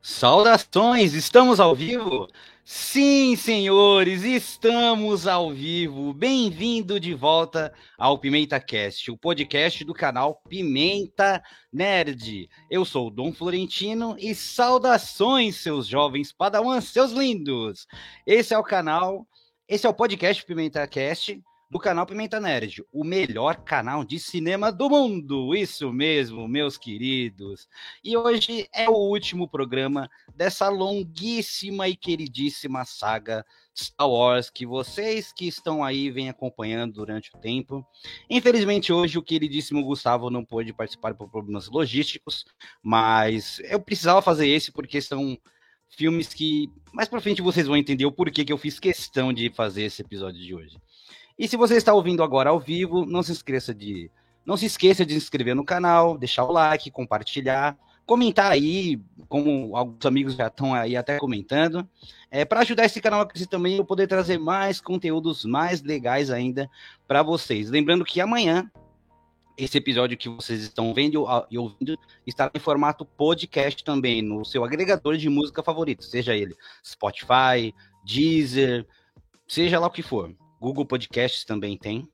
Saudações, estamos ao vivo? Sim, senhores, estamos ao vivo. Bem-vindo de volta ao Pimenta Cast, o podcast do canal Pimenta Nerd. Eu sou o Dom Florentino e saudações, seus jovens padawans, seus lindos. Esse é o canal, esse é o podcast Pimenta Cast do canal Pimenta Nerd, o melhor canal de cinema do mundo. Isso mesmo, meus queridos. E hoje é o último programa dessa longuíssima e queridíssima saga Star Wars que vocês que estão aí vêm acompanhando durante o tempo. Infelizmente hoje o queridíssimo Gustavo não pôde participar por problemas logísticos, mas eu precisava fazer esse porque são filmes que mais para frente vocês vão entender o porquê que eu fiz questão de fazer esse episódio de hoje. E se você está ouvindo agora ao vivo, não se esqueça de não se esqueça de se inscrever no canal, deixar o like, compartilhar, comentar aí, como alguns amigos já estão aí até comentando, é, para ajudar esse canal a crescer também, eu poder trazer mais conteúdos mais legais ainda para vocês. Lembrando que amanhã esse episódio que vocês estão vendo e ouvindo está em formato podcast também, no seu agregador de música favorito, seja ele Spotify, Deezer, seja lá o que for. Google Podcasts também tem.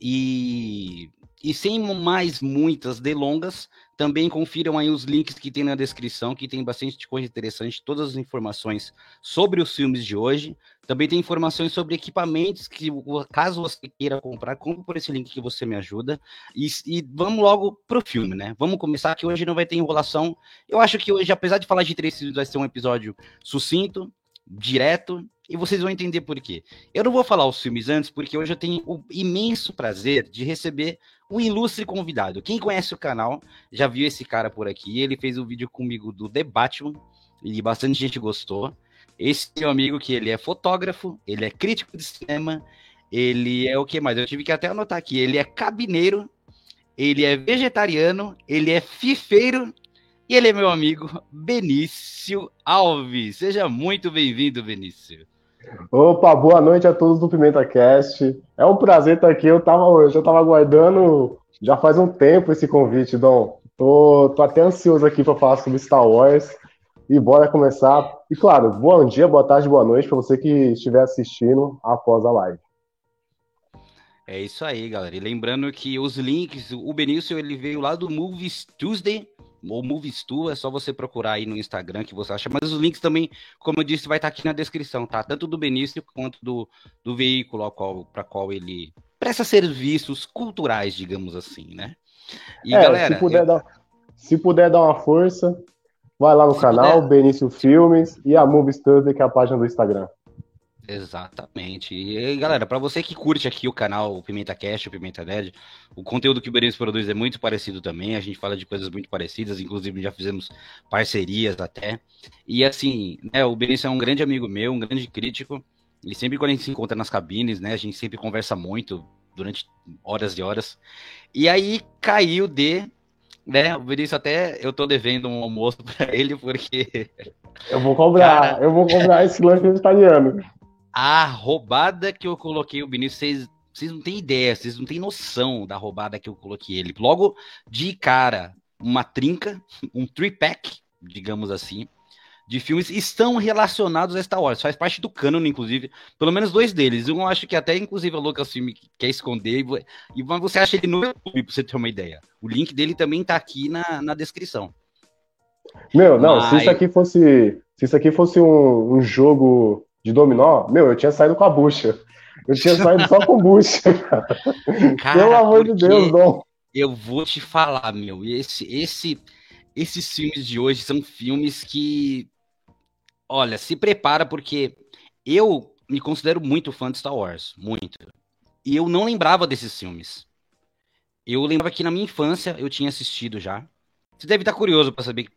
E, e sem mais muitas delongas, também confiram aí os links que tem na descrição, que tem bastante coisa interessante, todas as informações sobre os filmes de hoje. Também tem informações sobre equipamentos que, caso você queira comprar, compre por esse link que você me ajuda. E, e vamos logo pro filme, né? Vamos começar que hoje não vai ter enrolação. Eu acho que hoje, apesar de falar de três filmes, vai ser um episódio sucinto, direto e vocês vão entender por quê. Eu não vou falar os filmes antes, porque hoje eu tenho o imenso prazer de receber um ilustre convidado. Quem conhece o canal já viu esse cara por aqui. Ele fez um vídeo comigo do The Batman e bastante gente gostou. Esse meu amigo que ele é fotógrafo, ele é crítico de cinema, ele é o que mais? Eu tive que até anotar aqui. Ele é cabineiro, ele é vegetariano, ele é fifeiro e ele é meu amigo Benício Alves. Seja muito bem-vindo, Benício. Opa, boa noite a todos do Pimenta Cast. É um prazer estar aqui. Eu tava, eu já estava aguardando já faz um tempo esse convite, Dom. Tô, tô até ansioso aqui para falar sobre Star Wars. E bora começar. E claro, bom dia, boa tarde, boa noite para você que estiver assistindo após a live. É isso aí, galera. E lembrando que os links, o Benício ele veio lá do Movies Tuesday, ou Movies Tour, é só você procurar aí no Instagram que você acha. Mas os links também, como eu disse, vai estar aqui na descrição, tá? Tanto do Benício quanto do, do veículo para qual ele presta serviços culturais, digamos assim, né? E é, galera. Se puder, eu... dar, se puder dar uma força, vai lá no se canal, puder... Benício Filmes e a Movies Tour, que é a página do Instagram. Exatamente. E galera, para você que curte aqui o canal o Pimenta Cash, o Pimenta Nerd, o conteúdo que o Benício produz é muito parecido também. A gente fala de coisas muito parecidas, inclusive já fizemos parcerias até. E assim, né, o Benício é um grande amigo meu, um grande crítico. E sempre quando a gente se encontra nas cabines, né, a gente sempre conversa muito durante horas e horas. E aí caiu de né? O Benício até eu tô devendo um almoço para ele porque eu vou cobrar, Cara... eu vou cobrar esse lanche vegetariano a roubada que eu coloquei o Vinícius, vocês, vocês não têm ideia, vocês não têm noção da roubada que eu coloquei ele. Logo de cara, uma trinca, um three-pack, digamos assim, de filmes estão relacionados a Star Wars. Faz parte do canon, inclusive. Pelo menos dois deles. Um eu acho que até, inclusive, a Lucasfilm quer esconder. E você acha ele no YouTube, pra você ter uma ideia. O link dele também tá aqui na, na descrição. Meu, não, Mas... se isso aqui fosse. Se isso aqui fosse um, um jogo de dominó, meu, eu tinha saído com a bucha. Eu tinha saído só com bucha, cara. cara Pelo amor de Deus, Dom. Eu vou te falar, meu, esse, esse, esses filmes de hoje são filmes que. Olha, se prepara, porque eu me considero muito fã de Star Wars. Muito. E eu não lembrava desses filmes. Eu lembrava que na minha infância eu tinha assistido já. Você deve estar curioso para saber,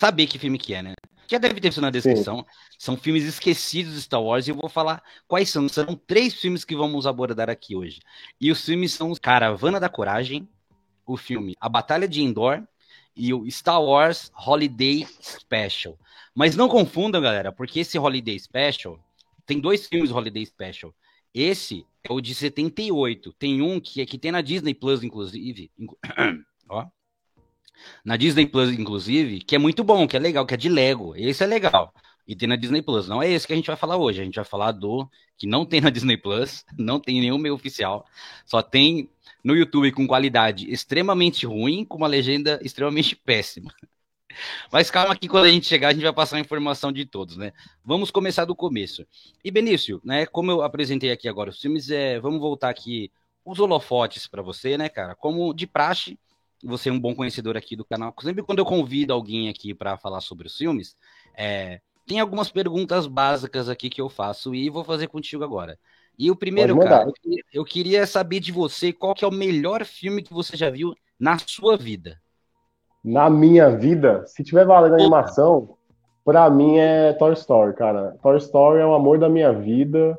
saber que filme que é, né? Já deve ter isso na descrição. Sim. São filmes esquecidos de Star Wars e eu vou falar quais são. Serão três filmes que vamos abordar aqui hoje. E os filmes são Caravana da Coragem, o filme A Batalha de Endor e o Star Wars Holiday Special. Mas não confundam, galera, porque esse Holiday Special tem dois filmes Holiday Special. Esse é o de 78. Tem um que é que tem na Disney Plus, inclusive. Ó. Na Disney Plus, inclusive, que é muito bom, que é legal, que é de Lego. Esse é legal. E tem na Disney Plus. Não é esse que a gente vai falar hoje. A gente vai falar do que não tem na Disney Plus, não tem nenhum meio oficial. Só tem no YouTube com qualidade extremamente ruim, com uma legenda extremamente péssima. Mas calma que quando a gente chegar, a gente vai passar a informação de todos, né? Vamos começar do começo. E Benício, né? Como eu apresentei aqui agora os filmes, é, vamos voltar aqui os holofotes para você, né, cara? Como de praxe, você é um bom conhecedor aqui do canal. Sempre quando eu convido alguém aqui para falar sobre os filmes, é, tem algumas perguntas básicas aqui que eu faço e vou fazer contigo agora. E o primeiro, cara, eu queria saber de você qual que é o melhor filme que você já viu na sua vida. Na minha vida, se tiver valendo a animação, pra mim é Toy Story, cara. Toy Story é o amor da minha vida.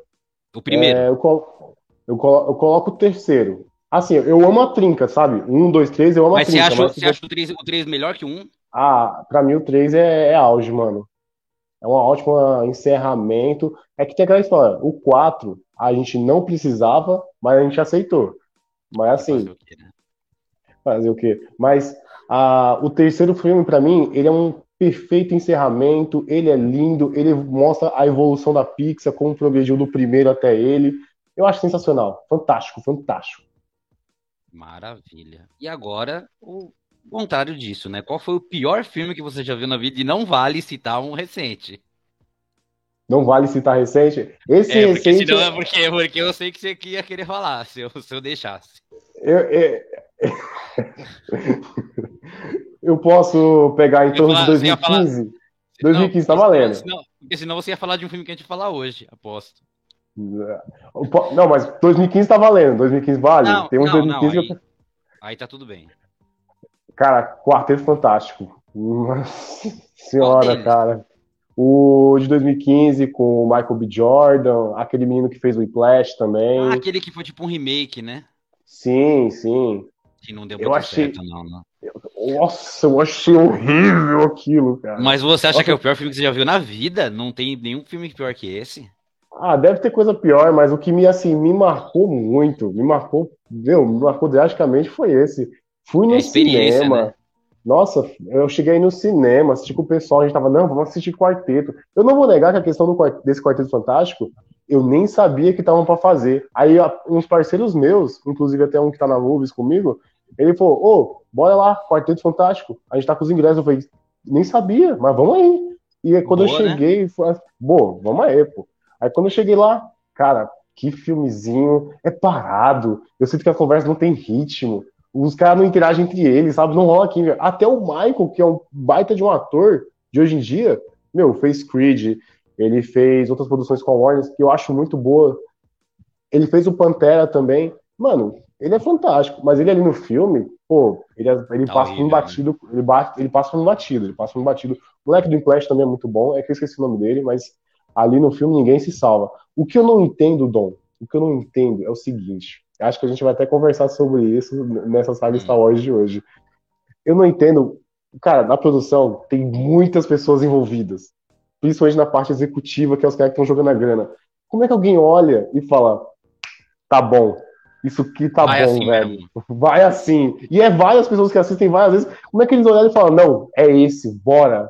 O primeiro? É, eu, colo eu, colo eu, coloco o terceiro. Assim, eu amo a trinca, sabe? Um, dois, três, eu amo mas a trinca. Acha, mas você acha o três, o três melhor que um? Ah, pra mim o três é, é auge, mano. É um ótimo encerramento. É que tem aquela história. O 4, a gente não precisava, mas a gente aceitou. Mas assim. Fazer o quê, né? Fazer o quê? Mas a, o terceiro filme, para mim, ele é um perfeito encerramento. Ele é lindo. Ele mostra a evolução da Pixar, como progrediu do primeiro até ele. Eu acho sensacional. Fantástico, fantástico. Maravilha. E agora, o contrário disso, né? Qual foi o pior filme que você já viu na vida e não vale citar um recente? Não vale citar recente? Esse é, porque recente. Senão é porque, porque eu sei que você ia querer falar, se eu, se eu deixasse. Eu, eu... eu posso pegar em torno de 2015? 2015 tá valendo. Senão, porque senão você ia falar de um filme que a gente ia falar hoje, aposto. Não, mas 2015 tá valendo. 2015 vale? Não, Tem um não, 2015 não, aí, eu... aí tá tudo bem. Cara, Quarteto Fantástico. Nossa senhora, cara. O de 2015 com o Michael B. Jordan, aquele menino que fez o Whiplash também. Ah, aquele que foi tipo um remake, né? Sim, sim. Que não deu muito eu achei... certo, não, não. Nossa, eu achei horrível aquilo, cara. Mas você acha Nossa. que é o pior filme que você já viu na vida? Não tem nenhum filme pior que esse? Ah, deve ter coisa pior, mas o que me assim me marcou muito, me marcou, meu, me marcou drasticamente foi esse. Fui no é cinema. Né? Nossa, eu cheguei no cinema, assisti com o pessoal, a gente tava, não, vamos assistir quarteto. Eu não vou negar que a questão do, desse quarteto fantástico, eu nem sabia que estavam para fazer. Aí uns parceiros meus, inclusive até um que tá na Movies comigo, ele falou, ô, oh, bora lá, quarteto fantástico. A gente tá com os ingressos. Eu falei, nem sabia, mas vamos aí. E quando Boa, eu né? cheguei, né? foi boa, vamos aí, pô. Aí quando eu cheguei lá, cara, que filmezinho, é parado. Eu sinto que a conversa não tem ritmo os caras não interagem entre eles, sabe? Não rola aqui. Até o Michael, que é um baita de um ator de hoje em dia, meu, fez Creed, ele fez outras produções com a Warner que eu acho muito boa. Ele fez o Pantera também. Mano, ele é fantástico, mas ele ali no filme, pô, ele, é, ele tá passa por um né? batido, ele, bate, ele passa por um batido, ele passa por um batido. O moleque do Implash também é muito bom, é que eu esqueci o nome dele, mas ali no filme ninguém se salva. O que eu não entendo, Dom, o que eu não entendo é o seguinte: Acho que a gente vai até conversar sobre isso nessa saga hum. Star Wars de hoje. Eu não entendo. Cara, na produção tem muitas pessoas envolvidas. Principalmente na parte executiva, que é os caras que estão jogando a grana. Como é que alguém olha e fala: tá bom, isso aqui tá vai bom, assim velho. Mesmo. Vai assim. E é várias pessoas que assistem várias vezes. Como é que eles olham e falam: não, é esse, bora.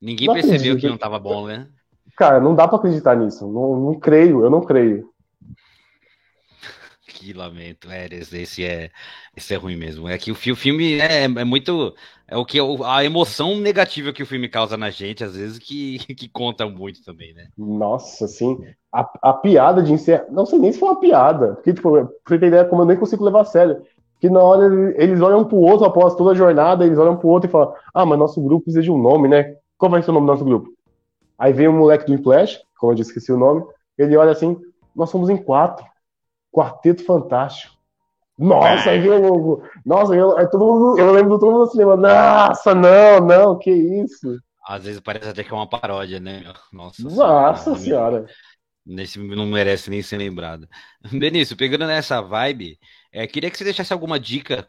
Ninguém não percebeu acredito. que não tava bom, né? Cara, não dá para acreditar nisso. Não, não creio, eu não creio que lamento, é, esse é, esse é ruim mesmo. É que o filme é, é muito. É o que a emoção negativa que o filme causa na gente, às vezes, que, que conta muito também, né? Nossa, sim. A, a piada de encerrar. Não sei nem se foi uma piada. Porque, tipo, pra ter ideia, como eu nem consigo levar a sério. Que na hora eles olham pro outro após toda a jornada, eles olham pro outro e falam: Ah, mas nosso grupo precisa de um nome, né? Qual vai ser o nome do nosso grupo? Aí vem o moleque do Flash, como eu disse, esqueci o nome. Ele olha assim: Nós somos em quatro. Quarteto Fantástico. Nossa, é. eu, nossa, eu, eu, todo mundo, eu lembro do todo mundo no cinema. Nossa, não, não, que isso. Às vezes parece até que é uma paródia, né? Nossa, nossa senhora. Nesse não merece nem ser lembrado. Benício, pegando nessa vibe, é, queria que você deixasse alguma dica,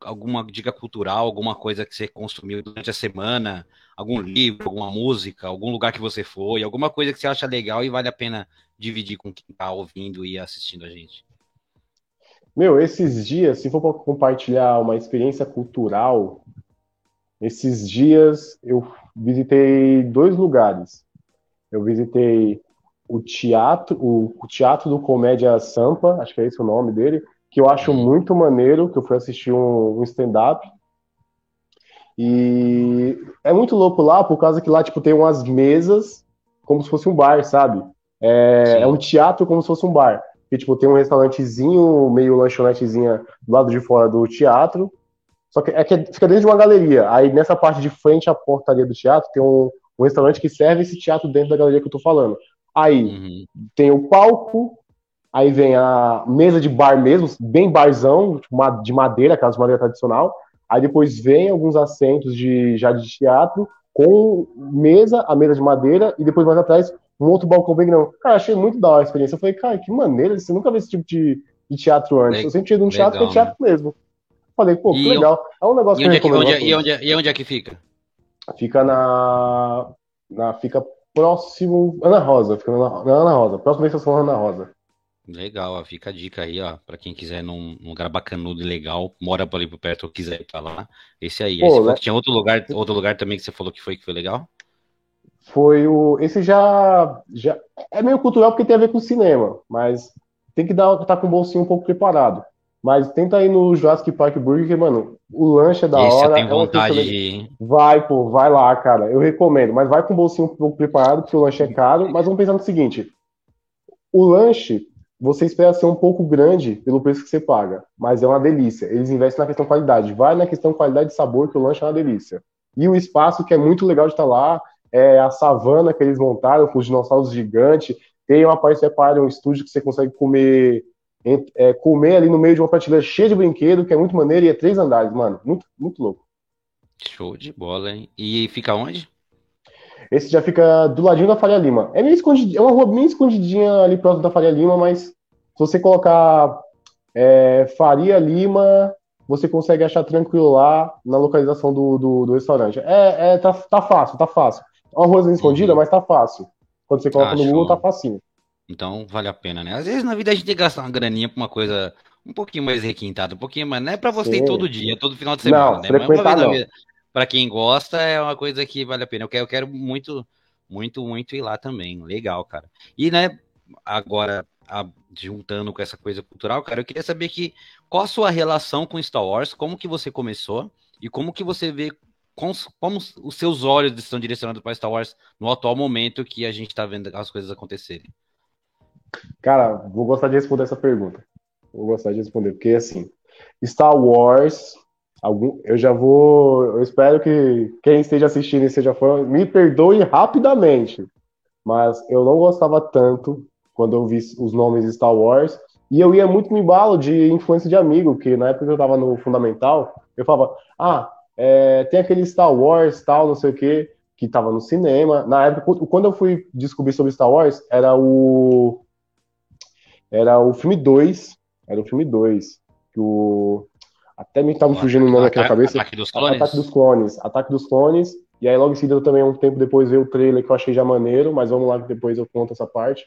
alguma dica cultural, alguma coisa que você consumiu durante a semana, algum livro, alguma música, algum lugar que você foi, alguma coisa que você acha legal e vale a pena dividir com quem está ouvindo e assistindo a gente? Meu, esses dias, se for para compartilhar uma experiência cultural, esses dias eu visitei dois lugares. Eu visitei o teatro, o, o Teatro do Comédia Sampa, acho que é esse o nome dele, que eu acho muito maneiro, que eu fui assistir um, um stand-up. E é muito louco lá, por causa que lá, tipo, tem umas mesas como se fosse um bar, sabe? É, é um teatro como se fosse um bar. Que, tipo, tem um restaurantezinho, meio lanchonetezinha do lado de fora do teatro. Só que, é que fica dentro de uma galeria. Aí, nessa parte de frente à portaria do teatro, tem um, um restaurante que serve esse teatro dentro da galeria que eu tô falando. Aí, uhum. tem o palco, aí vem a mesa de bar mesmo, bem barzão, tipo, de madeira, aquelas madeira tradicional. Aí depois vem alguns assentos de já de teatro, com mesa, a mesa de madeira, e depois mais atrás um outro balcão bem grande. Cara, achei muito da hora a experiência. Eu falei, cara, que maneira, você nunca viu esse tipo de, de teatro antes. eu sempre tinha ido num teatro que é teatro né? mesmo. Falei, pô, que legal. É um negócio e onde, que é, onde, é, e, onde, é, e onde é que fica? Fica na. na fica próximo. Ana Rosa, fica na, na Ana Rosa, próximo da estação Ana Rosa. Legal, ó, fica a dica aí, ó, pra quem quiser num, num lugar bacanudo e legal, mora por ali por perto ou quiser ir pra lá. Esse aí. Pô, né? Tinha outro lugar, outro lugar também que você falou que foi que foi legal? Foi o. Esse já, já. É meio cultural porque tem a ver com cinema, mas tem que dar, tá com o bolsinho um pouco preparado. Mas tenta ir no Jurassic Park Burger, que, mano, o lanche é da Esse hora. Eu tenho é vontade de. Vai, pô, vai lá, cara. Eu recomendo. Mas vai com o bolsinho um pouco preparado, porque o lanche é caro. Mas vamos pensar no seguinte: o lanche você espera ser um pouco grande pelo preço que você paga, mas é uma delícia. Eles investem na questão qualidade. Vai na questão qualidade de sabor, que o lanche é uma delícia. E o espaço, que é muito legal de estar lá, é a savana que eles montaram com os dinossauros gigantes. Tem uma parte separada, um estúdio que você consegue comer é, comer ali no meio de uma prateleira cheia de brinquedo, que é muito maneiro, e é três andares, mano. Muito, muito louco. Show de bola, hein? E fica onde? Esse já fica do ladinho da Faria Lima. É meio escondidinho, é uma rua bem escondidinha ali próximo da Faria Lima, mas se você colocar é, Faria Lima, você consegue achar tranquilo lá na localização do, do, do restaurante. É, é tá, tá fácil, tá fácil. É uma rua escondida, uhum. mas tá fácil. Quando você coloca ah, no Google, tá facinho. Então vale a pena, né? Às vezes na vida a gente tem que gastar uma graninha pra uma coisa um pouquinho mais requintada, um pouquinho mais. Não é pra você ir todo dia, todo final de semana, não, né? Vez na vida para quem gosta, é uma coisa que vale a pena. Eu quero, eu quero muito, muito, muito ir lá também. Legal, cara. E, né, agora, a, juntando com essa coisa cultural, cara, eu queria saber que qual a sua relação com Star Wars, como que você começou e como que você vê como, como os seus olhos estão direcionados para Star Wars no atual momento que a gente está vendo as coisas acontecerem. Cara, vou gostar de responder essa pergunta. Vou gostar de responder, porque assim, Star Wars algum, eu já vou. Eu espero que quem esteja assistindo e seja fã me perdoe rapidamente. Mas eu não gostava tanto quando eu vi os nomes Star Wars. E eu ia muito no embalo de influência de amigo, que na época que eu tava no Fundamental, eu falava, ah, é, tem aquele Star Wars, tal, não sei o que, que tava no cinema. Na época, quando eu fui descobrir sobre Star Wars, era o. Era o filme 2. Era o filme 2. Que o. Até me estava fugindo o nome aqui na cabeça. Ataque dos Clones? Ataque dos Clones. Ataque dos Clones. E aí, logo em seguida, também, um tempo depois, veio o trailer que eu achei já maneiro, mas vamos lá que depois eu conto essa parte.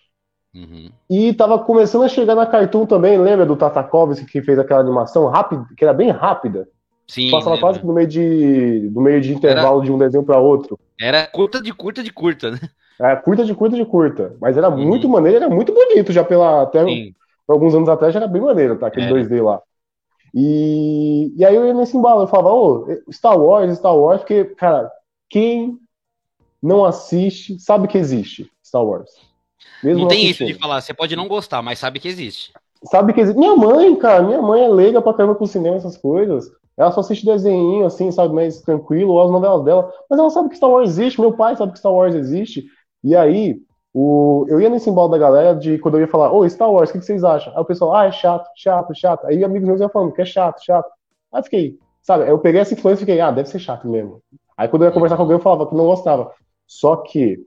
Uhum. E tava começando a chegar na Cartoon também, lembra do Tatakovsky que fez aquela animação rápida, que era bem rápida? Sim. Passava quase no meio de, no meio de intervalo era, de um desenho para outro. Era curta de curta de curta, né? É, curta de curta de curta. Mas era uhum. muito maneiro, era muito bonito já pela. Até alguns anos atrás já era bem maneiro, tá? Aquele era. 2D lá. E, e aí eu ia nesse embalo, eu falava, ô, oh, Star Wars, Star Wars, porque, cara, quem não assiste sabe que existe Star Wars. Mesmo não tem isso de falar, você pode não gostar, mas sabe que existe. Sabe que existe. Minha mãe, cara, minha mãe é leiga pra caramba com cinema, essas coisas. Ela só assiste desenho, assim, sabe, mais tranquilo, ou as novelas dela. Mas ela sabe que Star Wars existe, meu pai sabe que Star Wars existe. E aí, o, eu ia nesse embalo da galera de quando eu ia falar, ô, oh, Star Wars, o que, que, vocês acham? Aí o pessoal, ah, é chato, chato, chato. Aí amigos meus iam falando que é chato, chato. Aí fiquei, sabe, eu peguei essa influência e fiquei, ah, deve ser chato mesmo. Aí quando eu ia conversar com alguém, eu falava que não gostava. Só que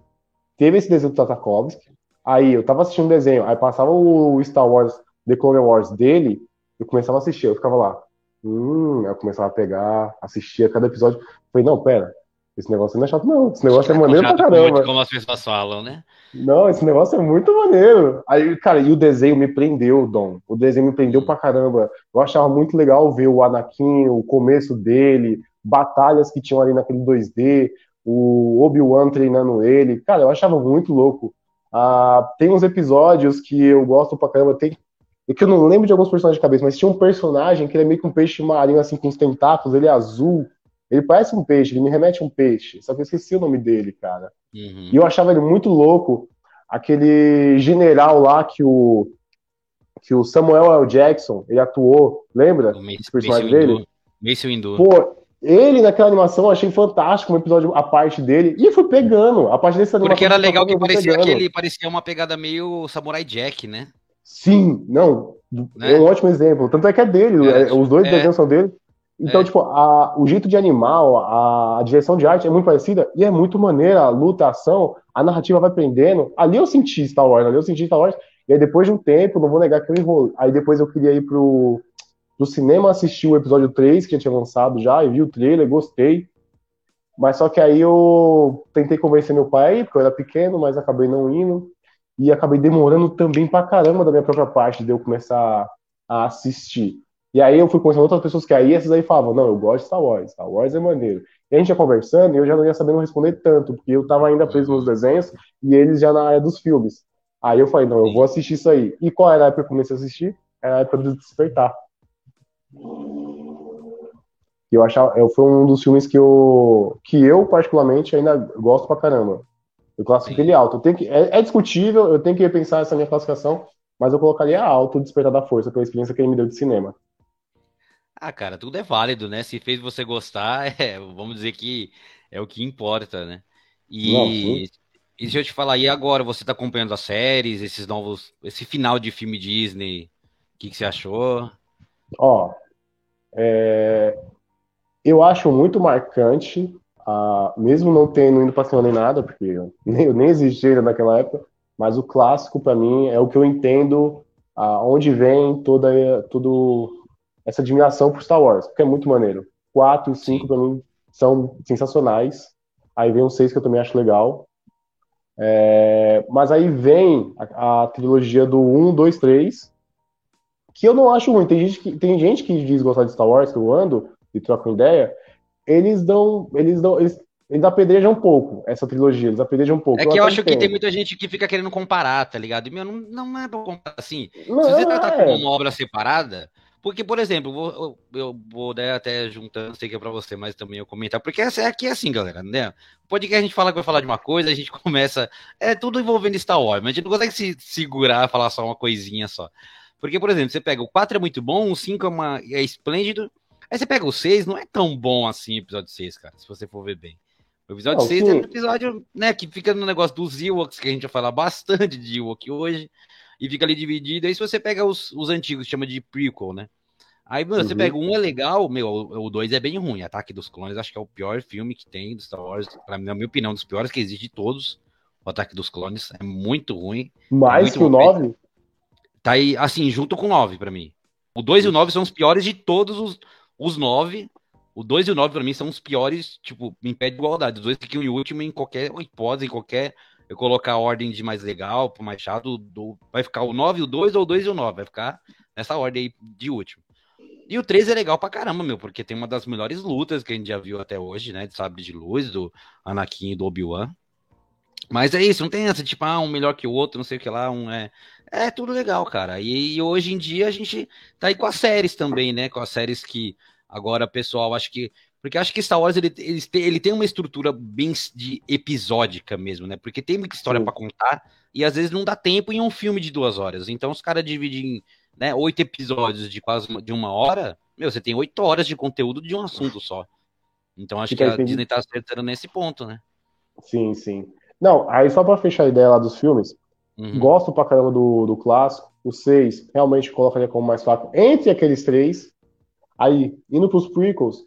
teve esse desenho do Tatakovsky, aí eu tava assistindo um desenho, aí passava o Star Wars, The Clone Wars dele, eu começava a assistir, eu ficava lá, hum, aí eu começava a pegar, assistia cada episódio. Falei, não, pera, esse negócio não é chato, não. Esse negócio é, é maneiro pra caramba. Muito como as pessoas falam, né? Não, esse negócio é muito maneiro. Aí, cara, e o desenho me prendeu, Dom. O desenho me prendeu pra caramba. Eu achava muito legal ver o Anakin, o começo dele, batalhas que tinham ali naquele 2D, o Obi-Wan treinando ele. Cara, eu achava muito louco. Ah, tem uns episódios que eu gosto pra caramba. Tem, é que eu não lembro de alguns personagens de cabeça, mas tinha um personagem que ele é meio que um peixe marinho, assim, com os tentáculos, ele é azul. Ele parece um peixe, ele me remete a um peixe. Só que eu esqueci o nome dele, cara. Uhum. E eu achava ele muito louco. Aquele general lá que o que o Samuel L. Jackson, ele atuou, lembra? O Mace, personagem Mace dele? Mace Windu. Pô, ele naquela animação eu achei fantástico, um episódio a parte dele, e foi pegando, a parte dessa animação. Porque era legal que parecia que ele parecia uma pegada meio Samurai Jack, né? Sim, não, né? é um ótimo exemplo, tanto é que é dele, é, é os dois é. desenhos são dele. Então, é. tipo, a, o jeito de animal, a, a, direção de arte é muito parecida e é muito maneira, a luta, a ação, a narrativa vai prendendo. Ali eu senti Star Wars, ali eu senti Star Wars, e aí depois de um tempo, não vou negar que eu enrolo. Aí depois eu queria ir pro, pro cinema assistir o episódio 3, que tinha lançado já, e vi o trailer, gostei. Mas só que aí eu tentei convencer meu pai aí, porque eu era pequeno, mas acabei não indo. E acabei demorando também pra caramba da minha própria parte de eu começar a assistir. E aí eu fui conhecendo outras pessoas que aí essas aí falavam, não, eu gosto de Star Wars, Star Wars é maneiro. E a gente ia conversando e eu já não ia sabendo responder tanto, porque eu tava ainda preso nos desenhos e eles já na área dos filmes. Aí eu falei, não, eu vou assistir isso aí. E qual era a época que eu comecei a assistir? Era a época do Despertar. E eu achava, eu, foi um dos filmes que eu, que eu particularmente ainda gosto pra caramba. Eu classifico ele alto. Que, é, é, discutível, eu tenho que repensar essa minha classificação, mas eu colocaria alto o Despertar da Força pela experiência que ele me deu de cinema. Ah, cara, tudo é válido, né? Se fez você gostar, é, vamos dizer que é o que importa, né? E, Não, e deixa eu te falar, e agora você tá acompanhando as séries, esses novos, esse final de filme Disney, o que, que você achou? Ó, é, eu acho muito marcante, uh, mesmo não tendo indo cima nem nada, porque eu nem, eu nem existi ainda naquela época, mas o clássico para mim é o que eu entendo uh, onde vem toda, todo essa admiração por Star Wars, porque é muito maneiro. 4 e 5 para mim são sensacionais. Aí vem o 6 que eu também acho legal. É, mas aí vem a, a, trilogia do 1, 2, 3, que eu não acho ruim. Tem gente que, tem gente que diz gostar de Star Wars, que eu ando e troco ideia. Eles dão. Eles dão. Eles, eles apedrejam um pouco essa trilogia, eles apedrejam um pouco. É que eu, eu acho que tem muita gente que fica querendo comparar, tá ligado? E, meu, não, não é pra comparar assim. Não, se você tratar é. como uma obra separada, porque, por exemplo, vou, eu vou né, até juntando, sei que é pra você, mas também eu comentar, porque essa, aqui é assim, galera, né? Pode que a gente fala que vai falar de uma coisa, a gente começa. É tudo envolvendo Star Wars, mas a gente não consegue se segurar a falar só uma coisinha só. Porque, por exemplo, você pega o 4 é muito bom, o 5 é, uma, é esplêndido. Aí você pega o 6, não é tão bom assim o episódio 6, cara, se você for ver bem. O episódio não, 6 sim. é um episódio, né, que fica no negócio dos Ewoks, que a gente vai falar bastante de Ewok hoje e fica ali dividido. Aí se você pega os, os antigos, chama de prequel, né? Aí, mano, uhum. você pega um é legal, meu, o dois é bem ruim. Ataque dos Clones, acho que é o pior filme que tem do Star Wars. Pra mim, na minha opinião, dos piores que existe de todos. O Ataque dos Clones é muito ruim. Mais é que o 9? Tá aí, assim, junto com o 9 pra mim. O 2 e o 9 são os piores de todos os, os 9. O 2 e o 9 pra mim são os piores, tipo, em pé de igualdade. Os dois ficam em último em qualquer hipótese, em qualquer eu colocar a ordem de mais legal pro mais chato, do, vai ficar o 9 e o 2 ou o 2 e o 9, vai ficar nessa ordem aí de último. E o 3 é legal pra caramba, meu, porque tem uma das melhores lutas que a gente já viu até hoje, né, de sabre de luz, do Anakin e do Obi-Wan. Mas é isso, não tem essa, tipo, ah, um melhor que o outro, não sei o que lá, um é... É tudo legal, cara. E, e hoje em dia a gente tá aí com as séries também, né, com as séries que agora pessoal, acho que porque acho que Star Wars ele, ele, tem, ele tem uma estrutura bem de episódica mesmo, né? Porque tem muita história para contar e às vezes não dá tempo em um filme de duas horas. Então os caras dividem né, oito episódios de quase de uma hora. Meu, você tem oito horas de conteúdo de um assunto só. Então acho que a Disney tá acertando nesse ponto, né? Sim, sim. Não, aí só para fechar a ideia lá dos filmes, uhum. gosto pra caramba do, do clássico. O seis realmente colocaria como mais fraco entre aqueles três. Aí, indo pros prequels,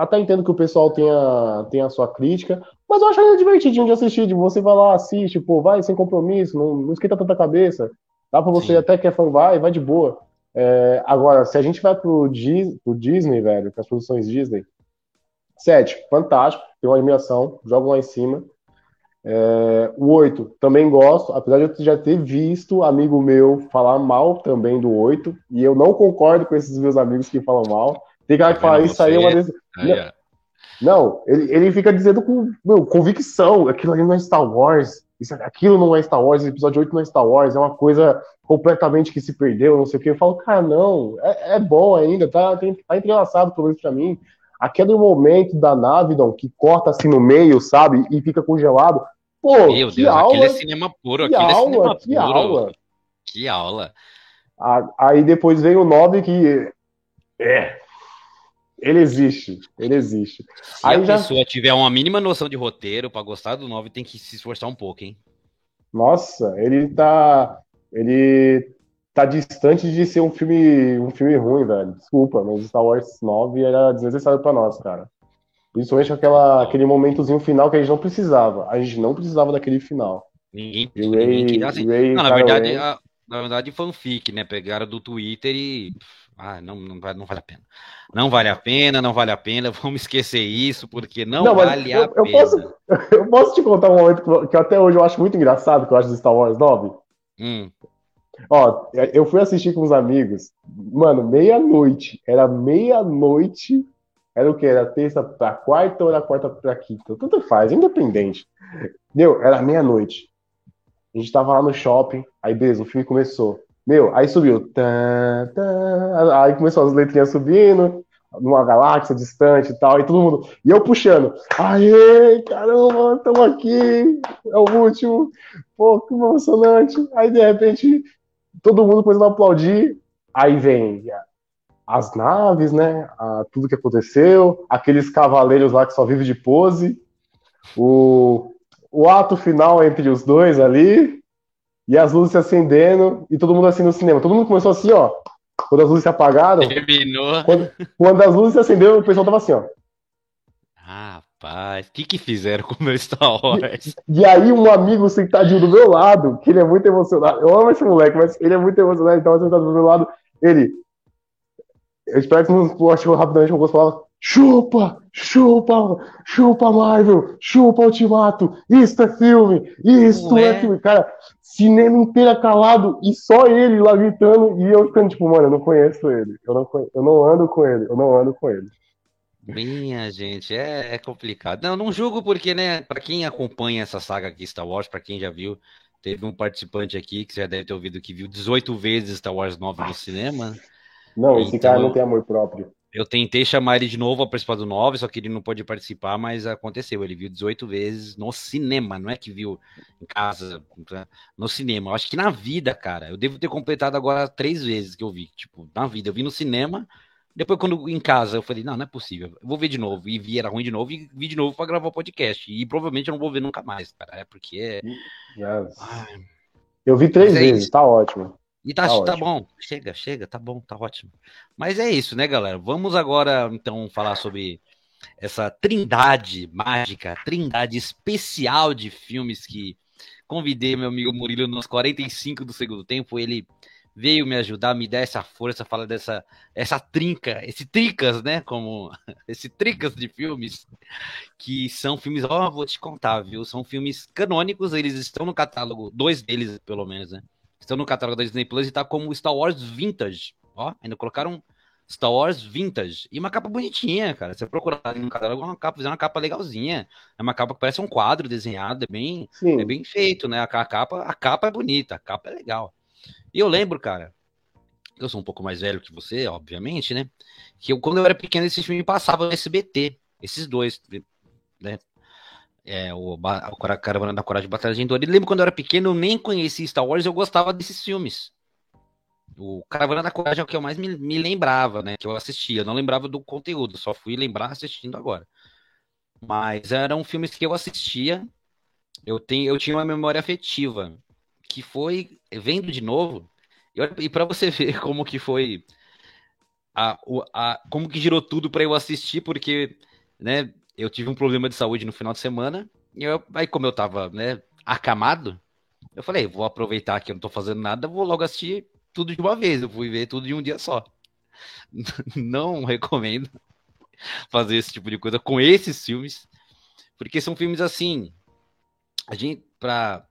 até entendo que o pessoal tenha, tenha a sua crítica, mas eu acho ainda divertidinho de assistir, de você vai lá, assiste, pô, vai sem compromisso, não, não esquenta tanta cabeça. Dá pra você Sim. até que é fã, vai, vai de boa. É, agora, se a gente vai pro, Dis, pro Disney, velho, com as produções Disney, sete, fantástico, tem uma animação, joga lá em cima. É, o 8, também gosto, apesar de eu já ter visto amigo meu falar mal também do 8, e eu não concordo com esses meus amigos que falam mal. Que tá fala, isso aí é uma decisão. Não, ele, ele fica dizendo com meu, convicção, aquilo ali não é Star Wars, isso, aquilo não é Star Wars, episódio 8 não é Star Wars, é uma coisa completamente que se perdeu, não sei o que. Eu falo, cara, não, é, é bom ainda, tá, tem, tá entrelaçado pelo menos pra mim. Aquele momento da nave, Dom, que corta assim no meio, sabe, e fica congelado. Pô, Meu que Deus, aula, aquele é cinema puro, que aquele é aula, cinema que puro. aula. Que aula. Aí depois vem o 9 que. É. Ele existe. Ele existe. Se Aí a já- pessoa tiver uma mínima noção de roteiro pra gostar do 9, tem que se esforçar um pouco, hein? Nossa, ele tá. Ele tá distante de ser um filme, um filme ruim, velho. Desculpa, mas Star Wars 9 era desnecessário pra nós, cara. Principalmente aquela, aquele momentozinho final que a gente não precisava. A gente não precisava daquele final. Ninguém, ninguém Ray, queria- assim, Ray, Não, na verdade, a- na verdade, fanfic, né? Pegaram do Twitter e. Ah, não, não, vai- não vale a pena. Não vale a pena, não vale a pena. Vamos esquecer isso, porque não, Não, vale eu- a eu pena. posso- Eu posso te contar um momento que, que até hoje eu acho muito engraçado, que eu acho do Star Wars 9? Hum, Ó, eu fui assistir com os amigos, mano, meia-noite. Era meia-noite. Era o quê? Era terça pra quarta ou era quarta pra quinta? Tanto faz, independente. Meu, era meia-noite. A gente tava lá no shopping, aí beleza, o filme começou. Meu, aí subiu. Tã, tã, aí começou as letrinhas subindo, numa galáxia distante e tal, e todo mundo. E eu puxando. Aê, caramba, estamos aqui. É o último. Pô, que emocionante. Aí de repente todo mundo começando a aplaudir. Aí vem as naves, né? a- tudo que aconteceu, aqueles cavaleiros lá que só vivem de pose, o, o ato final entre os dois ali, e as luzes se acendendo, e todo mundo assim no cinema. Todo mundo começou assim, ó. Quando as luzes se apagaram, terminou. quando, quando as luzes se acenderam, o pessoal tava assim, ó. Rapaz, o que que fizeram com o meu Star Wars? E aí um amigo sentadinho do meu lado, que ele é muito emocionado. Eu amo esse moleque, mas ele é muito emocionado, ele tava sentado do meu lado. Ele. Eu espero que não poste rapidamente algumas palavras. Chupa! Chupa! Chupa Marvel! Chupa Ultimato! Isto é filme! Isto Ué. é filme! Cara, cinema inteiro calado e só ele lá gritando e eu ficando tipo, mano, eu não conheço ele. Eu não, eu não ando com ele. Eu não ando com ele. Minha gente, é, é complicado. Não, não julgo porque, né, pra quem acompanha essa saga aqui, Star Wars, pra quem já viu, teve um participante aqui que você já deve ter ouvido que viu 18 vezes Star Wars 9 no cinema. Não, esse Então- cara não tem amor próprio. Eu tentei chamar ele de novo a participar do 9, só que ele não pôde participar, mas aconteceu. Ele viu 18 vezes no cinema, não é que viu em casa, no cinema. Eu acho que na vida, cara, eu devo ter completado agora três vezes que eu vi. Tipo, na vida, eu vi no cinema, depois quando em casa eu falei, não, não é possível, eu vou ver de novo. E vi, era ruim de novo, e vi de novo pra gravar o podcast. E provavelmente eu não vou ver nunca mais, cara. É porque. Yes. Ai, Eu vi três é vezes, tá ótimo. E tá, Tá tá bom, chega, chega, tá bom, tá ótimo. Mas é isso, né, galera? Vamos agora, então, falar sobre essa trindade mágica, trindade especial de filmes que convidei meu amigo Murilo nos 45 do segundo tempo. Ele veio me ajudar, me dar essa força, falar dessa essa trinca, esse tricas, né? Como esse tricas de filmes que são filmes, ó, vou te contar, viu? São filmes canônicos, eles estão no catálogo, dois deles, pelo menos, né? Estão no catálogo da Disney Plus e tá como Star Wars Vintage. Ó, ainda colocaram Star Wars Vintage. E uma capa bonitinha, cara. Você procurar ali no catálogo, é uma capa, fizeram uma capa legalzinha. É uma capa que parece um quadro desenhado, é bem, Sim. é bem feito, né? A, a capa, a capa é bonita, a capa é legal. E eu lembro, cara, eu sou um pouco mais velho que você, obviamente, né? Que eu, quando eu era pequeno, esse filme passava no SBT. Esses dois, né? É, o, Caravana da Coragem Batalha de Endor. E lembro quando eu era pequeno, eu nem conhecia Star Wars, eu gostava desses filmes. O Caravana da Coragem é o que eu mais me, me lembrava, né? Que eu assistia. Eu não lembrava do conteúdo, só fui lembrar assistindo agora. Mas eram filmes que eu assistia. Eu, tenho, eu tinha uma memória afetiva. Que foi, vendo de novo, e, e para você ver como que foi. A, a, como que girou tudo para eu assistir, porque, né? Eu tive um problema de saúde no final de semana. E eu, aí, como eu tava, né, acamado, eu falei, vou aproveitar que eu não tô fazendo nada, vou logo assistir tudo de uma vez. Eu fui ver tudo de um dia só. Não recomendo fazer esse tipo de coisa com esses filmes, porque são filmes assim. A gente, pra,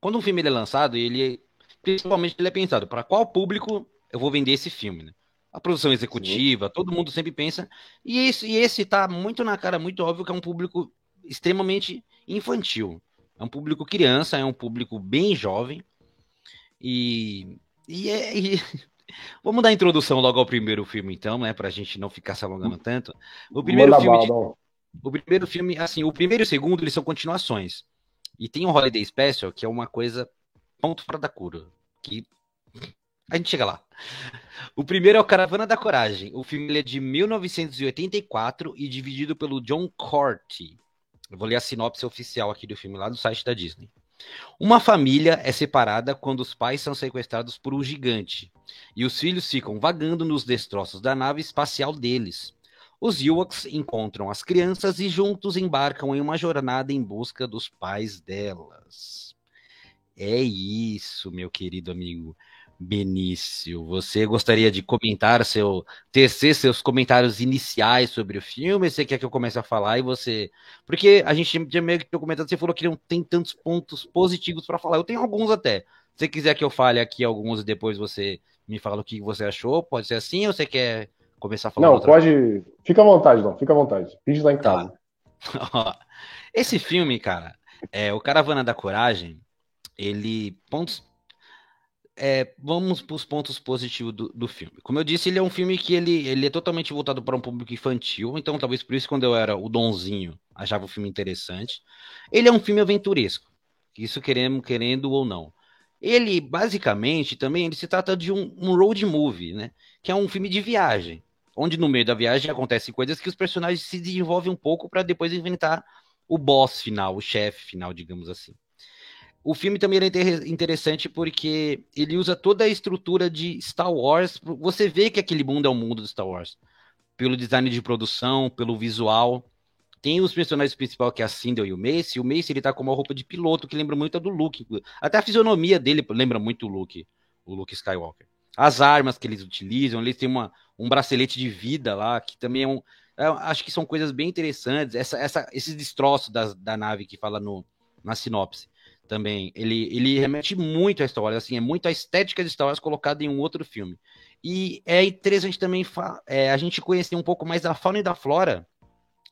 quando um filme é lançado, ele principalmente ele é pensado para qual público eu vou vender esse filme, né? A produção executiva, Sim. todo mundo sempre pensa. E esse, e esse tá muito na cara, muito óbvio que é um público extremamente infantil. É um público criança, é um público bem jovem. E, e, é, e... vamos dar a introdução logo ao primeiro filme, então, né? Pra gente não ficar se alongando tanto. O primeiro Manda filme. De... O primeiro filme, assim, o primeiro e o segundo, eles são continuações. E tem um Holiday Special, que é uma coisa ponto fora da cura. Que a gente chega lá. O primeiro é o Caravana da Coragem. O filme é de 1984 e dividido pelo John Corty. Eu vou ler a sinopse oficial aqui do filme lá do site da Disney. Uma família é separada quando os pais são sequestrados por um gigante e os filhos ficam vagando nos destroços da nave espacial deles. Os Ewoks encontram as crianças e juntos embarcam em uma jornada em busca dos pais delas. É isso, meu querido amigo. Benício, você gostaria de comentar seu tecer seus comentários iniciais sobre o filme? Você quer que eu comece a falar e você, porque a gente tinha meio que comentado, você falou que não tem tantos pontos positivos para falar. Eu tenho alguns até. Se você quiser que eu fale aqui alguns e depois você me fala o que você achou, pode ser assim ou você quer começar a falar? Não, pode. Coisa? Fica à vontade, não. Fica à vontade. Vídeo lá em tá. casa. Esse filme, cara, é o Caravana da Coragem. Ele pontos é, vamos para os pontos positivos do, do, filme. Como eu disse, ele é um filme que ele, ele é totalmente voltado para um público infantil, então talvez por isso quando eu era o donzinho achava o filme interessante. Ele é um filme aventuresco, isso queremos, querendo ou não. Ele, basicamente, também ele se trata de um, um road movie, né? Que é um filme de viagem, onde no meio da viagem acontecem coisas que os personagens se desenvolvem um pouco para depois inventar o boss final, o chefe final, digamos assim. O filme também é interessante porque ele usa toda a estrutura de Star Wars. Você vê que aquele mundo é o mundo do Star Wars. Pelo design de produção, pelo visual. Tem os personagens principais que é a Sindel e o Mace. O Mace ele tá com uma roupa de piloto que lembra muito a do Luke. Até a fisionomia dele lembra muito o Luke, o Luke Skywalker. As armas que eles utilizam, eles têm uma, um bracelete de vida lá, que também é um. É, acho que são coisas bem interessantes. Essa, essa, esses destroços da, da nave que fala no, na sinopse também. Ele, ele remete muito a Star Wars, assim, é muito a estética de Star Wars colocada em um outro filme. E é interessante também é, a gente conhecer um pouco mais da fauna e da flora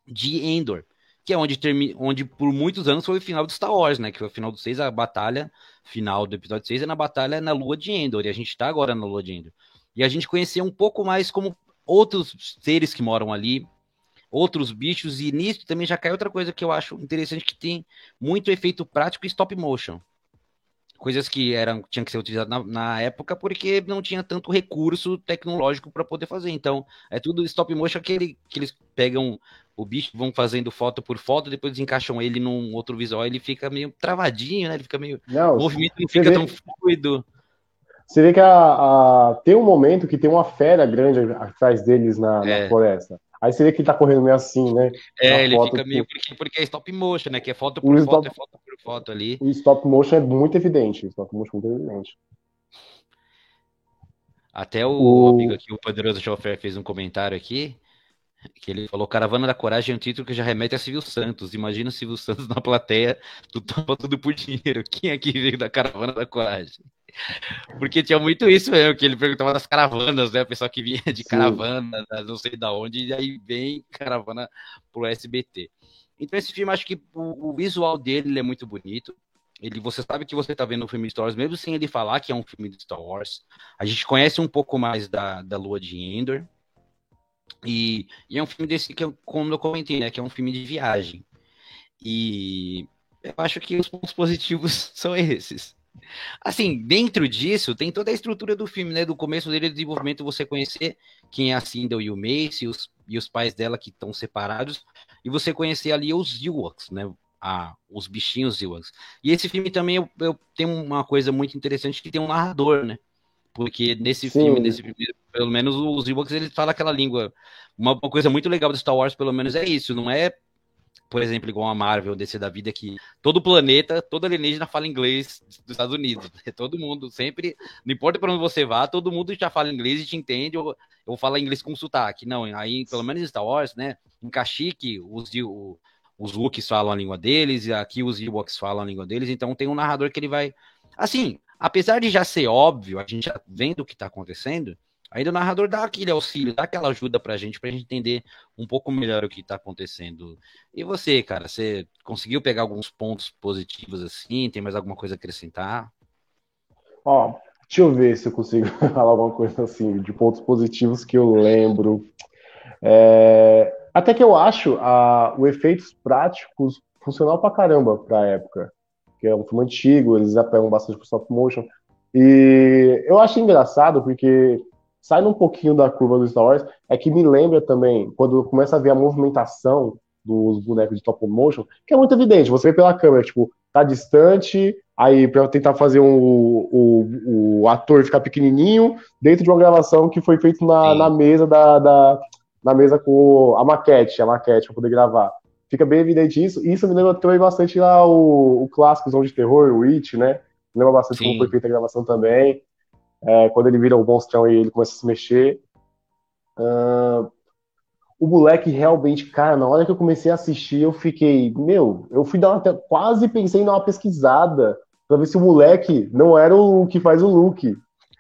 de Endor, que é onde, onde por muitos anos foi o final de Star Wars, né? Que foi o final do 6, a batalha final do episódio 6 é na batalha na lua de Endor, e a gente está agora na lua de Endor. E a gente conhecer um pouco mais como outros seres que moram ali, outros bichos, e nisso também já cai outra coisa que eu acho interessante, que tem muito efeito prático e stop motion. Coisas que eram, tinham que ser utilizadas na, na época porque não tinha tanto recurso tecnológico para poder fazer. Então, é tudo stop motion que, ele, que eles pegam o bicho, vão fazendo foto por foto, depois encaixam ele num outro visual, ele fica meio travadinho, né? Ele fica meio. Não, o movimento não fica vê... tão fluido. Você vê que a, a, tem um momento que tem uma fera grande atrás deles na, é. na floresta. Aí você vê que ele tá correndo meio assim, né? É, ele fica meio. Porque, porque é stop motion, né? Que é foto por foto, stop, é foto por foto ali. O stop motion é muito evidente. O stop motion é muito evidente. Até o, o... amigo aqui, o Poderoso Chofer, fez um comentário aqui. Que ele falou: Caravana da Coragem é um título que já remete a Silvio Santos. Imagina o Silvio Santos na plateia, tu topa tudo por dinheiro. Quem aqui veio da Caravana da Coragem? Porque tinha muito isso mesmo, que ele perguntava das caravanas, né? O pessoal que vinha de caravana, não sei da onde, e aí vem caravana pro SBT. Então esse filme, acho que o, o visual dele é muito bonito. Ele, você sabe que você está vendo o filme Star Wars, mesmo sem ele falar que é um filme de Star Wars. A gente conhece um pouco mais da, da Lua de Endor. E, e é um filme desse que, eu, como eu comentei, né? Que é um filme de viagem. E eu acho que os pontos positivos são esses. Assim, dentro disso, tem toda a estrutura do filme, né? Do começo dele, do desenvolvimento, você conhecer quem é a Sindel e o Mace e os, e os pais dela que estão separados, e você conhecer ali os Ewoks, né? A, os bichinhos Ewoks. E esse filme também eu, eu tem uma coisa muito interessante que tem um narrador, né? Porque nesse Sim. filme, nesse primeiro, pelo menos os Ewoks, eles falam aquela língua. Uma, uma coisa muito legal do Star Wars, pelo menos, é isso. Não é por exemplo, igual a Marvel, DC da vida, que todo planeta, todo alienígena fala inglês dos Estados Unidos. Todo mundo, sempre, não importa para onde você vá, todo mundo já fala inglês e te entende, ou, ou fala inglês com sotaque. Não, aí, pelo menos em Star Wars, né, em Kashyyyk, os, o, os Wookiees falam a língua deles, e aqui os Ewoks falam a língua deles, então tem um narrador que ele vai... Assim, apesar de já ser óbvio, a gente já vendo o que está acontecendo, Aí o narrador dá aquele auxílio, dá aquela ajuda pra gente, pra gente entender um pouco melhor o que tá acontecendo. E você, cara, você conseguiu pegar alguns pontos positivos assim? Tem mais alguma coisa a acrescentar? Ó, deixa eu ver se eu consigo falar alguma coisa assim, de pontos positivos que eu lembro. É, até que eu acho a, o efeitos práticos funcional pra caramba pra época. Que é um filme antigo, eles apegam bastante pro stop motion. E eu acho engraçado porque sai um pouquinho da curva do Star Wars, é que me lembra também, quando começa a ver a movimentação dos bonecos de stop motion, que é muito evidente, você vê pela câmera, tipo, tá distante, aí para tentar fazer um, o, o, ator ficar pequenininho dentro de uma gravação que foi feita na, na mesa da, da, na mesa com a maquete, a maquete para poder gravar. Fica bem evidente isso. E isso me lembra também bastante lá o, o clássico Zone de Terror, o It, né? Me lembra bastante Sim. como foi feita a gravação também. É, quando ele vira o monstrão e ele começa a se mexer. Uh, o moleque realmente, cara, na hora que eu comecei a assistir, eu fiquei, meu, eu fui dar uma, quase pensei em dar uma pesquisada pra ver se o moleque não era o que faz o look.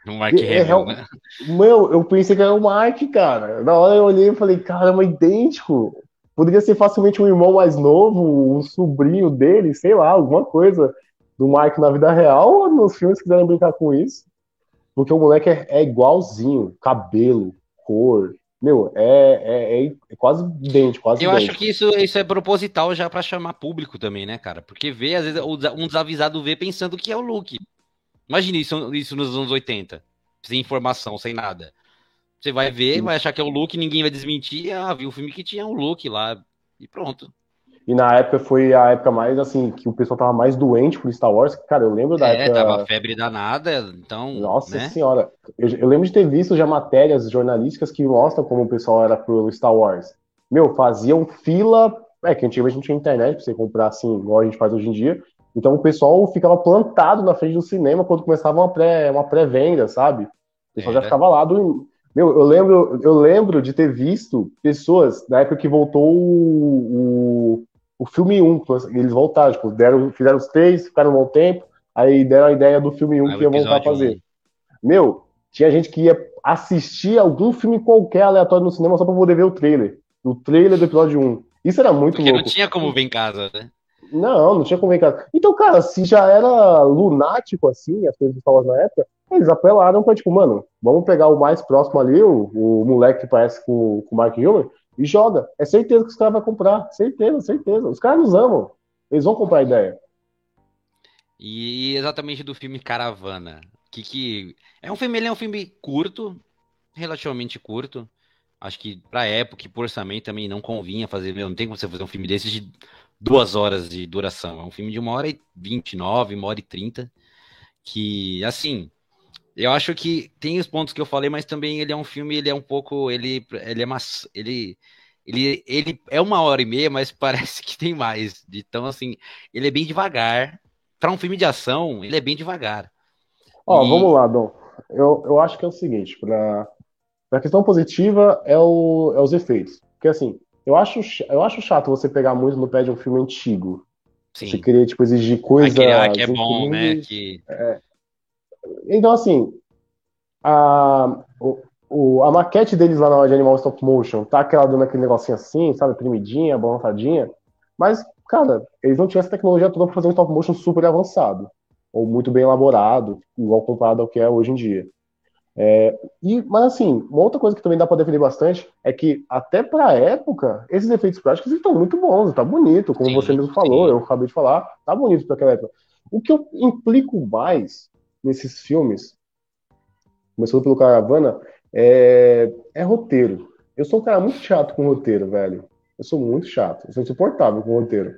Um Mark é, Hamill, né? Meu, eu pensei que era o Mark, cara. Na hora eu olhei e falei, caramba, idêntico. Poderia ser facilmente um irmão mais novo, um sobrinho dele, sei lá, alguma coisa do Mark na vida real, ou nos filmes quiserem brincar com isso. Porque o moleque é, é igualzinho, cabelo, cor, meu, é, é, é, quase idêntico, quase Eu idêntico. acho que isso, isso é proposital já para chamar público também, né, cara? Porque vê, às vezes, um desavisado vê pensando que é o Luke. Imagina isso, isso nos anos 80, sem informação, sem nada. Você vai ver, vai achar que é o Luke, ninguém vai desmentir. Ah, viu um filme que tinha um Luke lá e pronto. E na época foi a época mais assim, que o pessoal tava mais doente por Star Wars. Cara, eu lembro da é, época. tava febre danada, então. Nossa né? senhora. Eu, eu, lembro de ter visto já matérias jornalísticas que mostram como o pessoal era pro Star Wars. Meu, faziam fila. É, que antigamente não tinha internet pra você comprar assim, igual a gente faz hoje em dia. Então o pessoal ficava plantado na frente do cinema quando começava uma pré-venda, uma pré sabe? O pessoal já ficava lá do. Meu, eu lembro, eu lembro de ter visto pessoas na época que voltou o, o o filme 1, eles voltaram, tipo, deram, fizeram os três, ficaram um bom tempo, aí deram a ideia do filme 1 que ia voltar a fazer. 1. Meu, tinha gente que ia assistir algum filme qualquer aleatório no cinema só pra poder ver o trailer. O trailer do episódio 1. Isso era muito Porque louco. não tinha como ver em casa, né? Não, não tinha como ver em casa. Então, cara, se já era lunático assim, as coisas que estavam na época, eles apelaram pra, tipo, mano, vamos pegar o mais próximo ali, o, o moleque que parece com, com o Mark Hiller, e joga. É certeza que os caras vão comprar. Certeza, certeza. Os caras nos amam. Eles vão comprar a ideia. E exatamente do filme Caravana. Que, que é um filme, ele é um filme curto, relativamente curto. Acho que pra época e por orçamento também não convinha fazer. Não tem como você fazer um filme desses de duas horas de duração. É um filme de uma hora e vinte e nove, uma hora e trinta. Que, assim, eu acho que tem os pontos que eu falei, mas também ele é um filme, ele é um pouco, ele, ele é mas, ele, ele, ele é uma hora e meia, mas parece que tem mais. Então, assim, ele é bem devagar. Para um filme de ação, ele é bem devagar. Ó, e... vamos lá, Dom. Eu, eu acho que é o seguinte, para a questão positiva é, o, é os efeitos. Porque assim, eu acho, eu acho chato você pegar muito no pé de um filme antigo. Sim. Você querer, tipo, exigir coisa. Ah, que é bom, né? Que... É, então, assim, a, o, o, a maquete deles lá na hora de Animal Stop Motion tá aquela dando aquele negocinho assim, sabe, tremidinha, balançadinha, mas, cara, eles não tinham essa tecnologia toda pra fazer um stop motion super avançado, ou muito bem elaborado, igual comparado ao que é hoje em dia. É, e, mas assim, uma outra coisa que também dá para defender bastante é que até para época esses efeitos práticos estão muito bons, tá bonito, como sim, você mesmo falou, sim. eu acabei de falar, tá bonito para aquela época. O que eu implico mais nesses filmes, começando pelo Caravana, é, é roteiro. Eu sou um cara muito chato com roteiro, velho. Eu sou muito chato, eu sou insuportável com roteiro.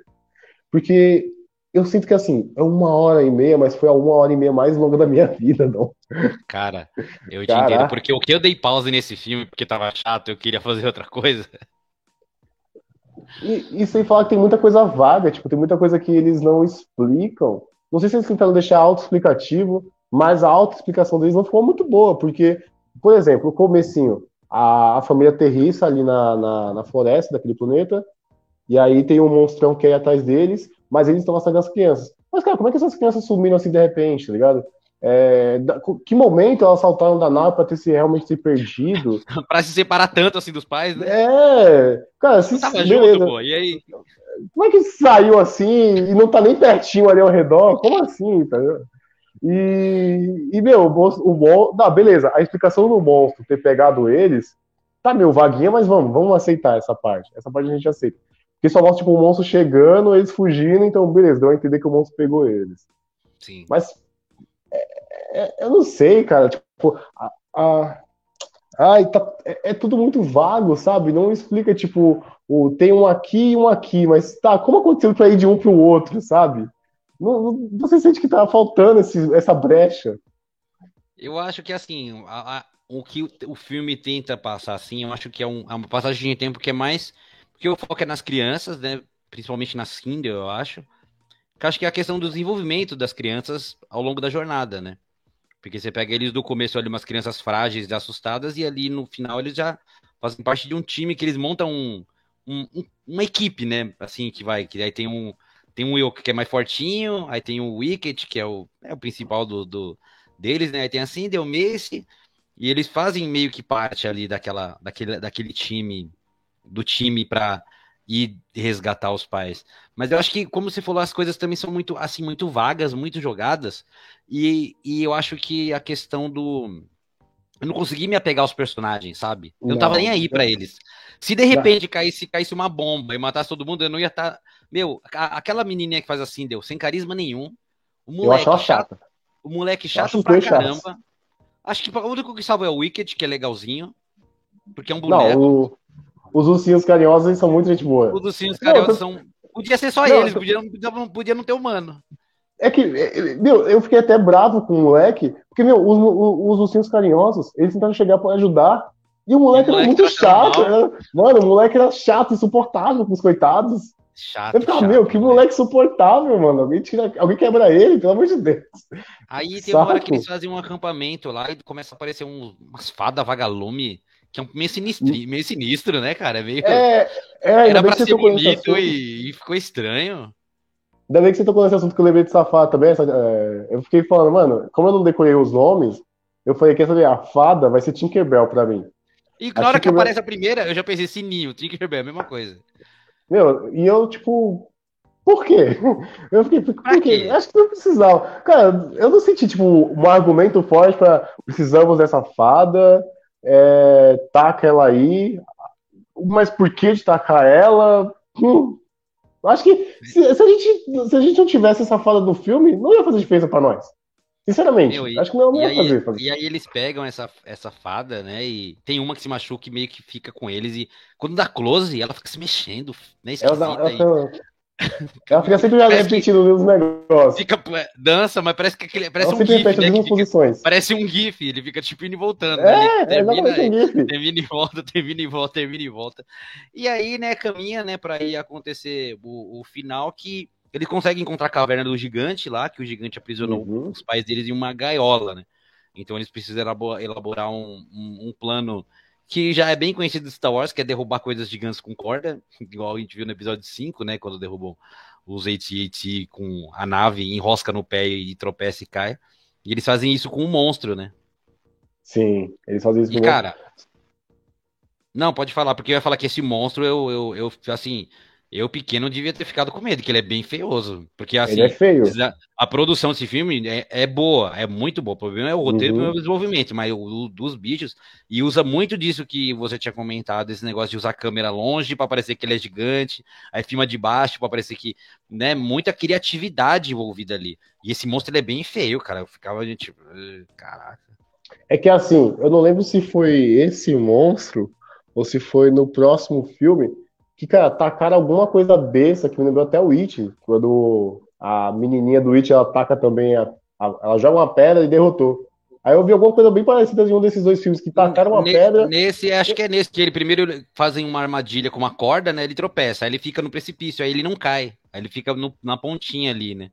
Porque eu sinto que assim, é uma hora e meia, mas foi a uma hora e meia mais longa da minha vida, não. Cara, eu te Caraca. entendo, porque o que eu dei pausa nesse filme, porque tava chato, eu queria fazer outra coisa. E, e sem falar que tem muita coisa vaga, tipo, tem muita coisa que eles não explicam. Não sei se eles tentaram deixar auto-explicativo, mas a auto-explicação deles não ficou muito boa, porque, por exemplo, o comecinho, a, a família aterrissa ali na, na, na, floresta daquele planeta, e aí tem um monstrão que é atrás deles, mas eles estão assustando as crianças. Mas, cara, como é que essas crianças sumiram assim de repente, tá ligado? É, da, que momento elas saltaram da nave para ter se realmente se perdido? para se separar tanto assim dos pais, né? É, cara, se tava beleza. junto, pô. E aí? Como é que saiu assim e não tá nem pertinho ali ao redor? Como assim, tá vendo? E, e meu, o monstro, o não, beleza, a explicação do monstro ter pegado eles, tá meu, vaguinha, mas vamos, vamos aceitar essa parte. Essa parte a gente aceita. Porque só mostra tipo, o monstro chegando, eles fugindo, então beleza, deu a entender que o monstro pegou eles. Sim. Mas é, é, eu não sei, cara, tipo, a, a ai, tá, é, é, tudo muito vago, sabe? Não explica, tipo, o, tem um aqui e um aqui, mas tá, como aconteceu pra ir de um pro outro, sabe? Você sente que tá faltando esse, essa brecha. Eu acho que assim, a, a, o que o, o, filme tenta passar assim, eu acho que é, um, é uma passagem de tempo que é mais. Porque o foco é nas crianças, né? Principalmente na Cinder, eu acho. Que acho que é a questão do desenvolvimento das crianças ao longo da jornada, né? Porque você pega eles do começo ali, umas crianças frágeis assustadas, e ali no final eles já fazem parte de um time que eles montam um, um, uma equipe, né? Assim, que vai, que aí tem um tem um Will que é mais fortinho, aí tem o Wicket, que é o, é o principal do, do deles, né? Aí tem a Cindy, o Mace, e eles fazem meio que parte ali daquela, daquele, daquele time, do time para ir resgatar os pais. Mas eu acho que, como você falou, as coisas também são muito, assim, muito vagas, muito jogadas, e, e eu acho que a questão do... Eu não consegui me apegar aos personagens, sabe? Eu não, não tava nem aí para eles. Se de repente caísse, caísse uma bomba e matasse todo mundo, eu não ia estar... Tá meu, a, aquela menininha que faz assim, deu, sem carisma nenhum. O moleque eu acho chato. chato. O moleque chato pra caramba. Acho que o único que salva é o Wicked, que é legalzinho. Porque é um boneco. Não, o, os ursinhos carinhosos são muito gente boa. Os ursinhos carinhosos não, são. Podia ser só não, eles, podia, podia, podia não ter humano. É que, é, é, meu, eu fiquei até bravo com o moleque, porque, meu, os, os, os ursinhos carinhosos, eles tentaram chegar pra ajudar, e o moleque, o moleque era muito chato. Era, mano, o moleque era chato, insuportável com os coitados. Chato, eu ficava, meu, que moleque suportável, mano. Alguém, tira, alguém quebra ele, pelo amor de Deus. Aí tem uma hora que eles fazem um acampamento lá e começa a aparecer um, umas fadas vagalume, que é um meio sinistro, meio sinistro, né, cara? Meio... É, é, Era pra ser bonito e, e, ficou estranho. Ainda bem que você tocou nesse assunto que eu lembrei de safado também. Essa, é, eu fiquei falando, mano, como eu não decorei os nomes, eu falei, quer saber, a fada vai ser Tinkerbell pra mim. E na a hora Tinkerbell... que aparece a primeira, eu já pensei Sininho, Tinkerbell, a mesma coisa. Meu, e eu, tipo, por quê? Eu fiquei, por, por quê? Acho que não precisava. Cara, eu não senti, tipo, um argumento forte para precisamos dessa fada, é, taca ela aí, mas por que de tacar ela? Hum, acho que se, se, a gente, se a gente não tivesse essa fada no filme, não ia fazer diferença para nós. Sinceramente, Meu, e, acho que não, não ia aí, fazer, fazer, E aí eles pegam essa, essa fada, né? E tem uma que se machuca e meio que fica com eles. E quando dá close, ela fica se mexendo, né? Ela, ela, ela fica sempre repetindo os negócios. Fica, dança, mas parece que aquele, parece ela um GIF, né? Fica, parece um GIF, ele fica tipo indo e voltando. É, né? termina, é um GIF. termina e volta, termina e volta, termina e volta. E aí, né, caminha, né, pra ir acontecer o, o final que ele consegue encontrar a caverna do gigante lá, que o gigante aprisionou uhum. os pais deles em uma gaiola, né? Então eles precisam elaborar um, um, um, plano que já é bem conhecido do Star Wars, que é derrubar coisas gigantes com corda, igual a gente viu no episódio 5, né? Quando derrubou os AT-AT com a nave, enrosca no pé e tropeça e cai. E eles fazem isso com um monstro, né? Sim, eles fazem isso e, com cara, não, pode falar, porque eu ia falar que esse monstro, eu, eu, eu assim, eu, pequeno, devia ter ficado com medo, que ele é bem feioso. Porque, assim, ele é feio. a produção desse filme é, é, boa, é muito boa. O problema é o roteiro uhum. e o desenvolvimento, mas o, o, dos bichos. E usa muito disso que você tinha comentado, esse negócio de usar a câmera longe para parecer que ele é gigante, aí filma de baixo para parecer que. né, Muita criatividade envolvida ali. E esse monstro ele é bem feio, cara. Eu ficava, tipo, caraca. É que assim, eu não lembro se foi esse monstro ou se foi no próximo filme que, cara, tacaram alguma coisa besta que me lembrou até o It, quando a menininha do It, ela taca também, a, a, ela joga uma pedra e derrotou. Aí eu vi alguma coisa bem parecida em um desses dois filmes, que tacaram uma nesse, pedra... Nesse, acho que é nesse, que ele primeiro fazem uma armadilha com uma corda, né, ele tropeça, aí ele fica no precipício, aí ele não cai, aí ele fica no, na pontinha ali, né.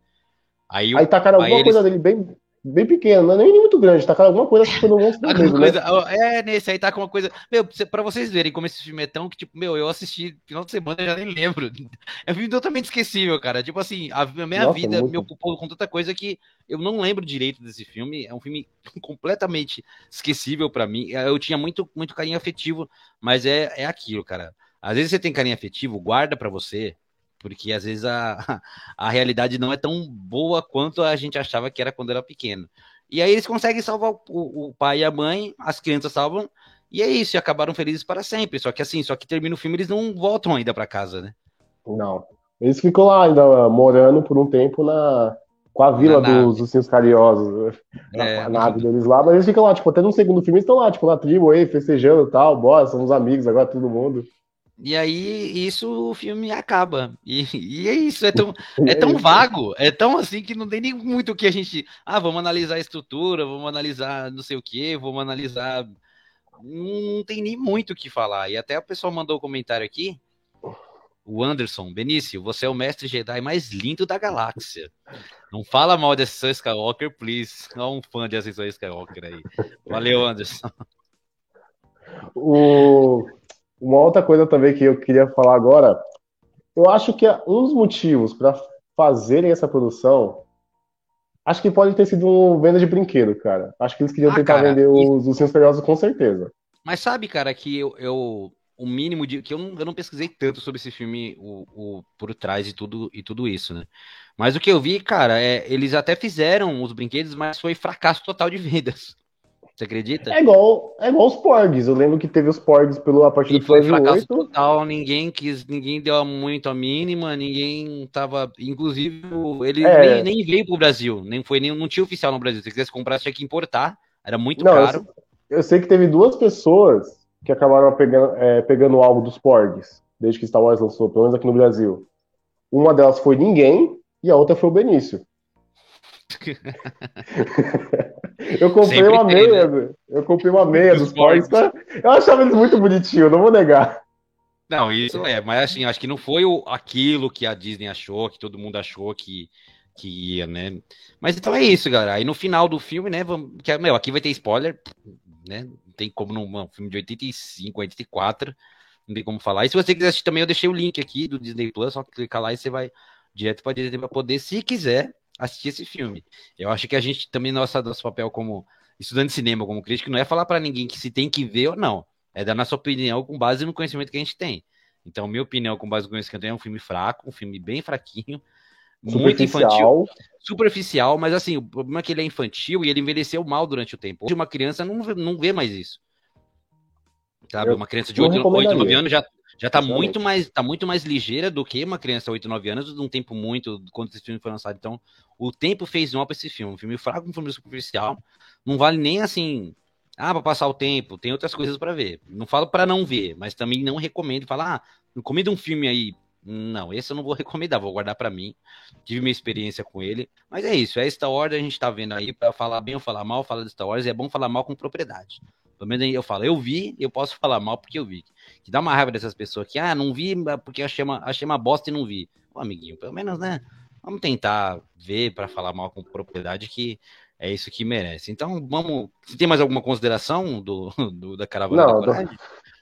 Aí, aí tacaram aí alguma eles... coisa dele bem, bem pequeno, não é nem muito grande, tá com alguma coisa assustando o monstro Alguma mesmo, né? coisa, é, nesse aí tá com uma coisa. Meu, pra vocês verem como esse filme é tão que, tipo, meu, eu assisti final de semana e já nem lembro. É um filme totalmente esquecível, cara. Tipo assim, a, minha Nossa, vida muito. me ocupou com tanta coisa que eu não lembro direito desse filme. É um filme completamente esquecível pra mim. Eu tinha muito, muito carinho afetivo, mas é, é aquilo, cara. Às vezes você tem carinho afetivo, guarda pra você, porque às vezes a, a realidade não é tão boa quanto a gente achava que era quando era pequeno. E aí eles conseguem salvar o, o- pai e a mãe, as crianças salvam, e é isso, e acabaram felizes para sempre. Só que assim, só que termina o filme, eles não voltam ainda para casa, né? Não. Eles ficam lá ainda morando por um tempo na, com a vila Na dos ursinhos carinhosos, na, É, a nave deles lá, mas eles ficam lá, tipo, até no segundo filme eles estão lá, tipo, na tribo aí, festejando e tal, bora, somos amigos agora, todo mundo. E aí, isso o filme acaba. E, e é isso, é tão, E é tão vago, é tão assim que não tem nem muito o que a gente. Ah, vamos analisar a estrutura, vamos analisar não sei o que, vamos analisar. Não, não tem nem muito o que falar. E até o pessoal mandou um comentário aqui. O Anderson, Benício, você é o mestre Jedi mais lindo da galáxia. Não fala mal de Ascensão Skywalker, please. Olha um fã de Ascensão Skywalker aí. Valeu, Anderson. O... Uma outra coisa também que eu queria falar agora, eu acho que é um dos motivos para fazerem essa produção, acho que pode ter sido um venda de brinquedo, cara. Acho que eles queriam Ah, tentar cara, vender os ursinhos carinhosos com certeza. Mas sabe, cara, que eu, eu- o mínimo de que eu não, eu não pesquisei tanto sobre esse filme, o, o por trás e tudo e tudo isso, né? Mas o que eu vi, cara, é eles até fizeram os brinquedos, mas foi fracasso total de vendas. Você acredita? É igual, é igual os Porgs. Eu lembro que teve os Porgs pelo, a partir E do foi fracasso 8. total, ninguém quis, ninguém deu muito a mínima, ninguém tava, inclusive, o- ele É. nem, nem veio pro Brasil, nem foi nem não tinha oficial no Brasil. Se quisesse comprar, tinha que importar, era muito Não, eu, caro. eu sei que teve duas pessoas que acabaram pegando, é, pegando algo dos Porgs, desde que Star Wars lançou, pelo menos aqui no Brasil. Uma delas foi ninguém e a outra foi o Benício. Eu comprei Sempre uma tem, meia, eu comprei uma meia Dos cara. Eu achava eles muito bonitinhos, não vou negar. Não, isso é, mas assim, acho que não foi o, aquilo que a Disney achou, que todo mundo achou que, que ia, né? Mas então é isso, galera. Aí no final do filme, né? Vamos, que, meu, aqui vai ter spoiler, né? Não tem como num um filme de 85, 84, não tem como falar. E se você quiser assistir também, eu deixei o link aqui do Disney Plus, só clicar lá e você vai direto para Disney para poder, se quiser, assistir esse filme. Eu acho que a gente também, nossa, nosso papel como estudante de cinema, como crítico, não é falar para ninguém que se tem que ver ou não. É dar nossa opinião com base no conhecimento que a gente tem. Então, minha opinião com base no conhecimento que eu tenho é um filme fraco, um filme bem fraquinho, muito infantil, Superficial. mas assim, o problema é que ele é infantil e ele envelheceu mal durante o tempo. Hoje uma criança não vê, não vê mais isso. Sabe, Eu uma criança de não 8, 8 9 recomendaria. anos já, já tá muito mais tá muito mais ligeira do que uma criança de 8, 9 anos, de um tempo muito quando esse filme foi lançado. Então, o tempo fez mal para esse filme. Um filme fraco, um filme superficial, não vale nem assim, ah, para passar o tempo, tem outras coisas para ver. Não falo para não ver, mas também não recomendo falar, ah, recomenda um filme aí. Não, esse eu não vou recomendar, vou guardar para mim. Tive minha experiência com ele. Mas é isso, é Star Wars, a gente tá vendo aí, para falar bem ou falar mal, fala de Star Wars, e é bom falar mal com propriedade. Pelo menos eu falo, eu vi, eu posso falar mal porque eu vi. Que dá uma raiva dessas pessoas que, ah, não vi porque achei uma, achei uma bosta e não vi. Ô, amiguinho, pelo menos, né? Vamos tentar ver para falar mal com propriedade que é isso que merece. Então, vamos. Você tem mais alguma consideração do, do- da caravana Não, da coragem?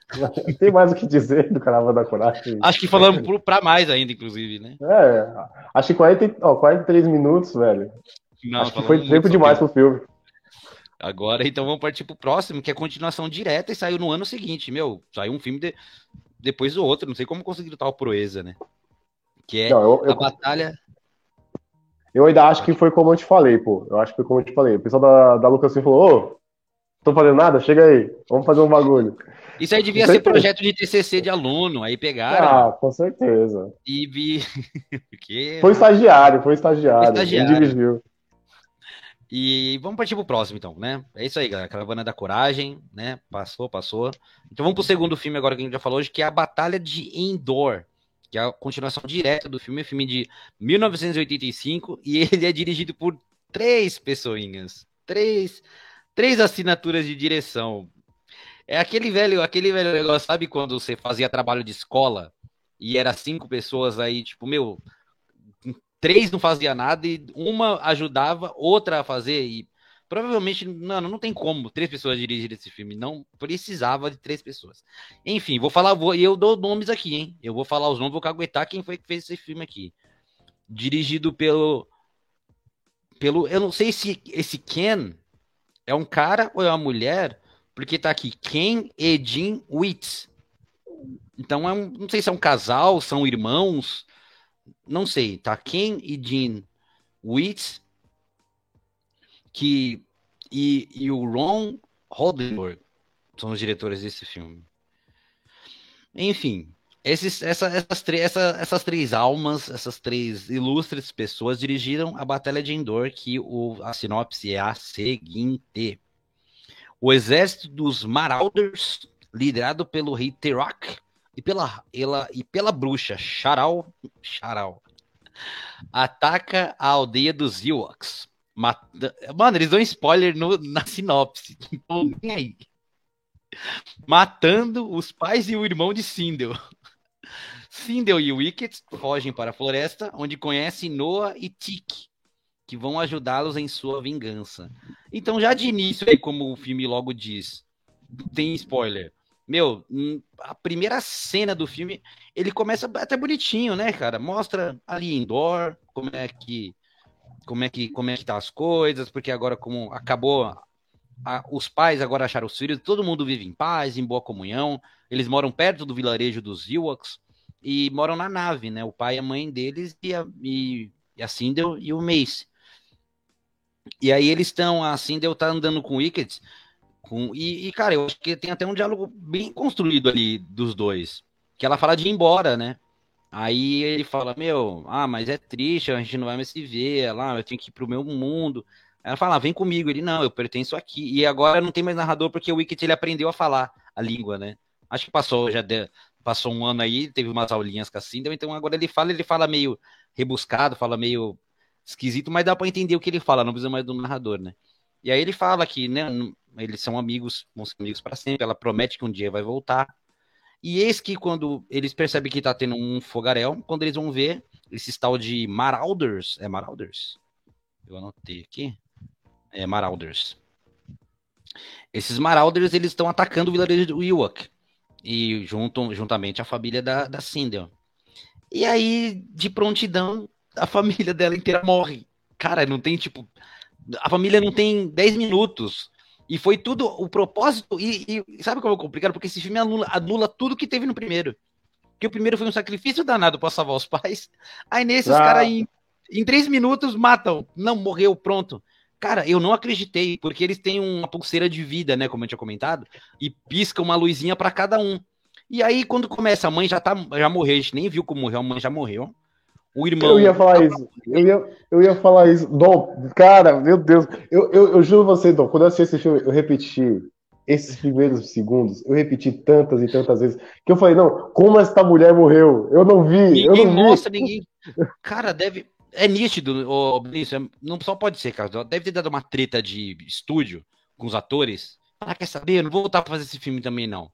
Tem mais o que dizer do Caravana da Coragem. Acho que falamos pra mais ainda, inclusive, né? É, acho que 40, ó, 43 minutos, velho. Não, acho que foi tempo demais pro filme. Agora, então vamos partir pro próximo, que é a continuação direta e saiu no ano seguinte. Meu, saiu um filme de- depois do outro. Não sei como conseguiram tal proeza, né? Que é Não, eu, a eu, batalha. eu ainda acho que foi como eu te falei, pô. Eu acho que foi como eu te falei. O pessoal da, da Lucas falou, ô, tô fazendo nada? Chega aí, vamos fazer um bagulho. Isso aí devia ser projeto de TCC de aluno. Aí pegaram Ah, com certeza. e vi. Porque... Foi estagiário, foi estagiário. Foi estagiário. Ele dirigiu. E vamos partir pro próximo, então, né? É isso aí, galera. Caravana da Coragem, né? Passou, passou. Então vamos pro segundo filme agora que a gente já falou hoje, que é a Batalha de Endor, que é a continuação direta do filme, é um filme de 1985, e ele é dirigido por três pessoinhas. Três, três assinaturas de direção. É aquele velho, aquele velho negócio, sabe quando você fazia trabalho de escola e era cinco pessoas aí, tipo, meu, três não fazia nada e uma ajudava, outra a fazer. E Provavelmente, mano, não tem como três pessoas dirigirem esse filme. Não precisava de três pessoas. Enfim, vou falar, vou, eu dou nomes aqui, hein? Eu vou falar os nomes, vou caguetar quem foi que fez esse filme aqui. Dirigido pelo. pelo eu não sei se esse Ken é um cara ou é uma mulher, porque tá aqui Ken Edin Witz. Então é um, não sei se é um casal, são irmãos, não sei, tá Ken e Jean Witz que e, e o Ron Roddenberry são os diretores desse filme. Enfim, esses, essa, essas, essa, essas três almas, essas três ilustres pessoas dirigiram a Batalha de Endor, que o, a sinopse é a seguinte. O exército dos Marauders, liderado pelo rei Terak e pela, ela, e pela bruxa Charal, Charal, ataca a aldeia dos Ewoks. Mata... Mano, eles dão spoiler no, na sinopse. Então, nem aí. Matando os pais e o irmão de Sindel. Sindel e Wicked fogem para a floresta, onde conhecem Noah e Tik, que vão ajudá-los em sua vingança. Então, já de início, aí, como o filme logo diz, tem spoiler. Meu, a primeira cena do filme, ele começa até bonitinho, né, cara? Mostra ali indoor, como é que como é que como é que tá as coisas, porque agora como acabou a, os pais agora acharam os filhos, todo mundo vive em paz, em boa comunhão. Eles moram perto do vilarejo dos Ewoks e moram na nave, né? O pai e a mãe deles e a, e, e a Sindel e o Mace. E aí eles estão, a Sindel tá andando com o Wicked, com, e, e, cara, eu acho que tem até um diálogo bem construído ali dos dois. Que ela fala de ir embora, né? Aí ele fala, meu, ah, mas é triste, a gente não vai mais se ver, lá, eu tenho que ir pro meu mundo. Ela fala, ah, vem comigo. Ele, não, eu pertenço aqui. E agora não tem mais narrador porque o Wicked ele aprendeu a falar a língua, né? Acho que passou, já passou um ano aí, teve umas aulinhas com a Sindel, então agora ele fala, ele fala meio rebuscado, fala meio esquisito, mas dá para entender o que ele fala, não precisa mais do narrador, né? E aí ele fala que, né, eles são amigos, vão ser amigos para sempre, ela promete que um dia vai voltar. E eis que quando eles percebem que tá tendo um fogaréu, quando eles vão ver esse tal de Marauders, é Marauders? Eu anotei aqui. É Marauders. Esses Marauders, eles estão atacando o vilarejo do Ewok. E juntam, juntamente a família da, da Sindel. E aí, de prontidão, a família dela inteira morre. Cara, não tem, tipo... A família não tem 10 minutos e foi tudo o propósito. E, e sabe como é complicado? Porque esse filme anula, anula tudo que teve no primeiro. Porque o primeiro foi um sacrifício danado para salvar os pais. Aí nesse, ah. os caras em, em três minutos matam. Não, morreu, pronto. Cara, eu não acreditei, porque eles têm uma pulseira de vida, né? Como eu tinha comentado, e pisca uma luzinha para cada um. E aí, quando começa, a mãe já, tá, já morreu, a gente nem viu como morreu, a mãe já morreu. O irmão. Eu ia falar isso. Eu ia, eu ia falar isso. Dom, cara, meu Deus. Eu, eu, eu juro você, Dom, quando eu assisti esse filme, eu repeti esses primeiros segundos. Eu repeti tantas e tantas vezes que eu falei, não, como essa mulher morreu? Eu não vi. Ninguém eu não mostra, vi. ninguém. Cara, deve. É nítido, ô, Benício, é, não só pode ser, cara. Deve ter dado uma treta de estúdio com os atores. Ah, quer saber? Eu não vou voltar pra fazer esse filme também, não.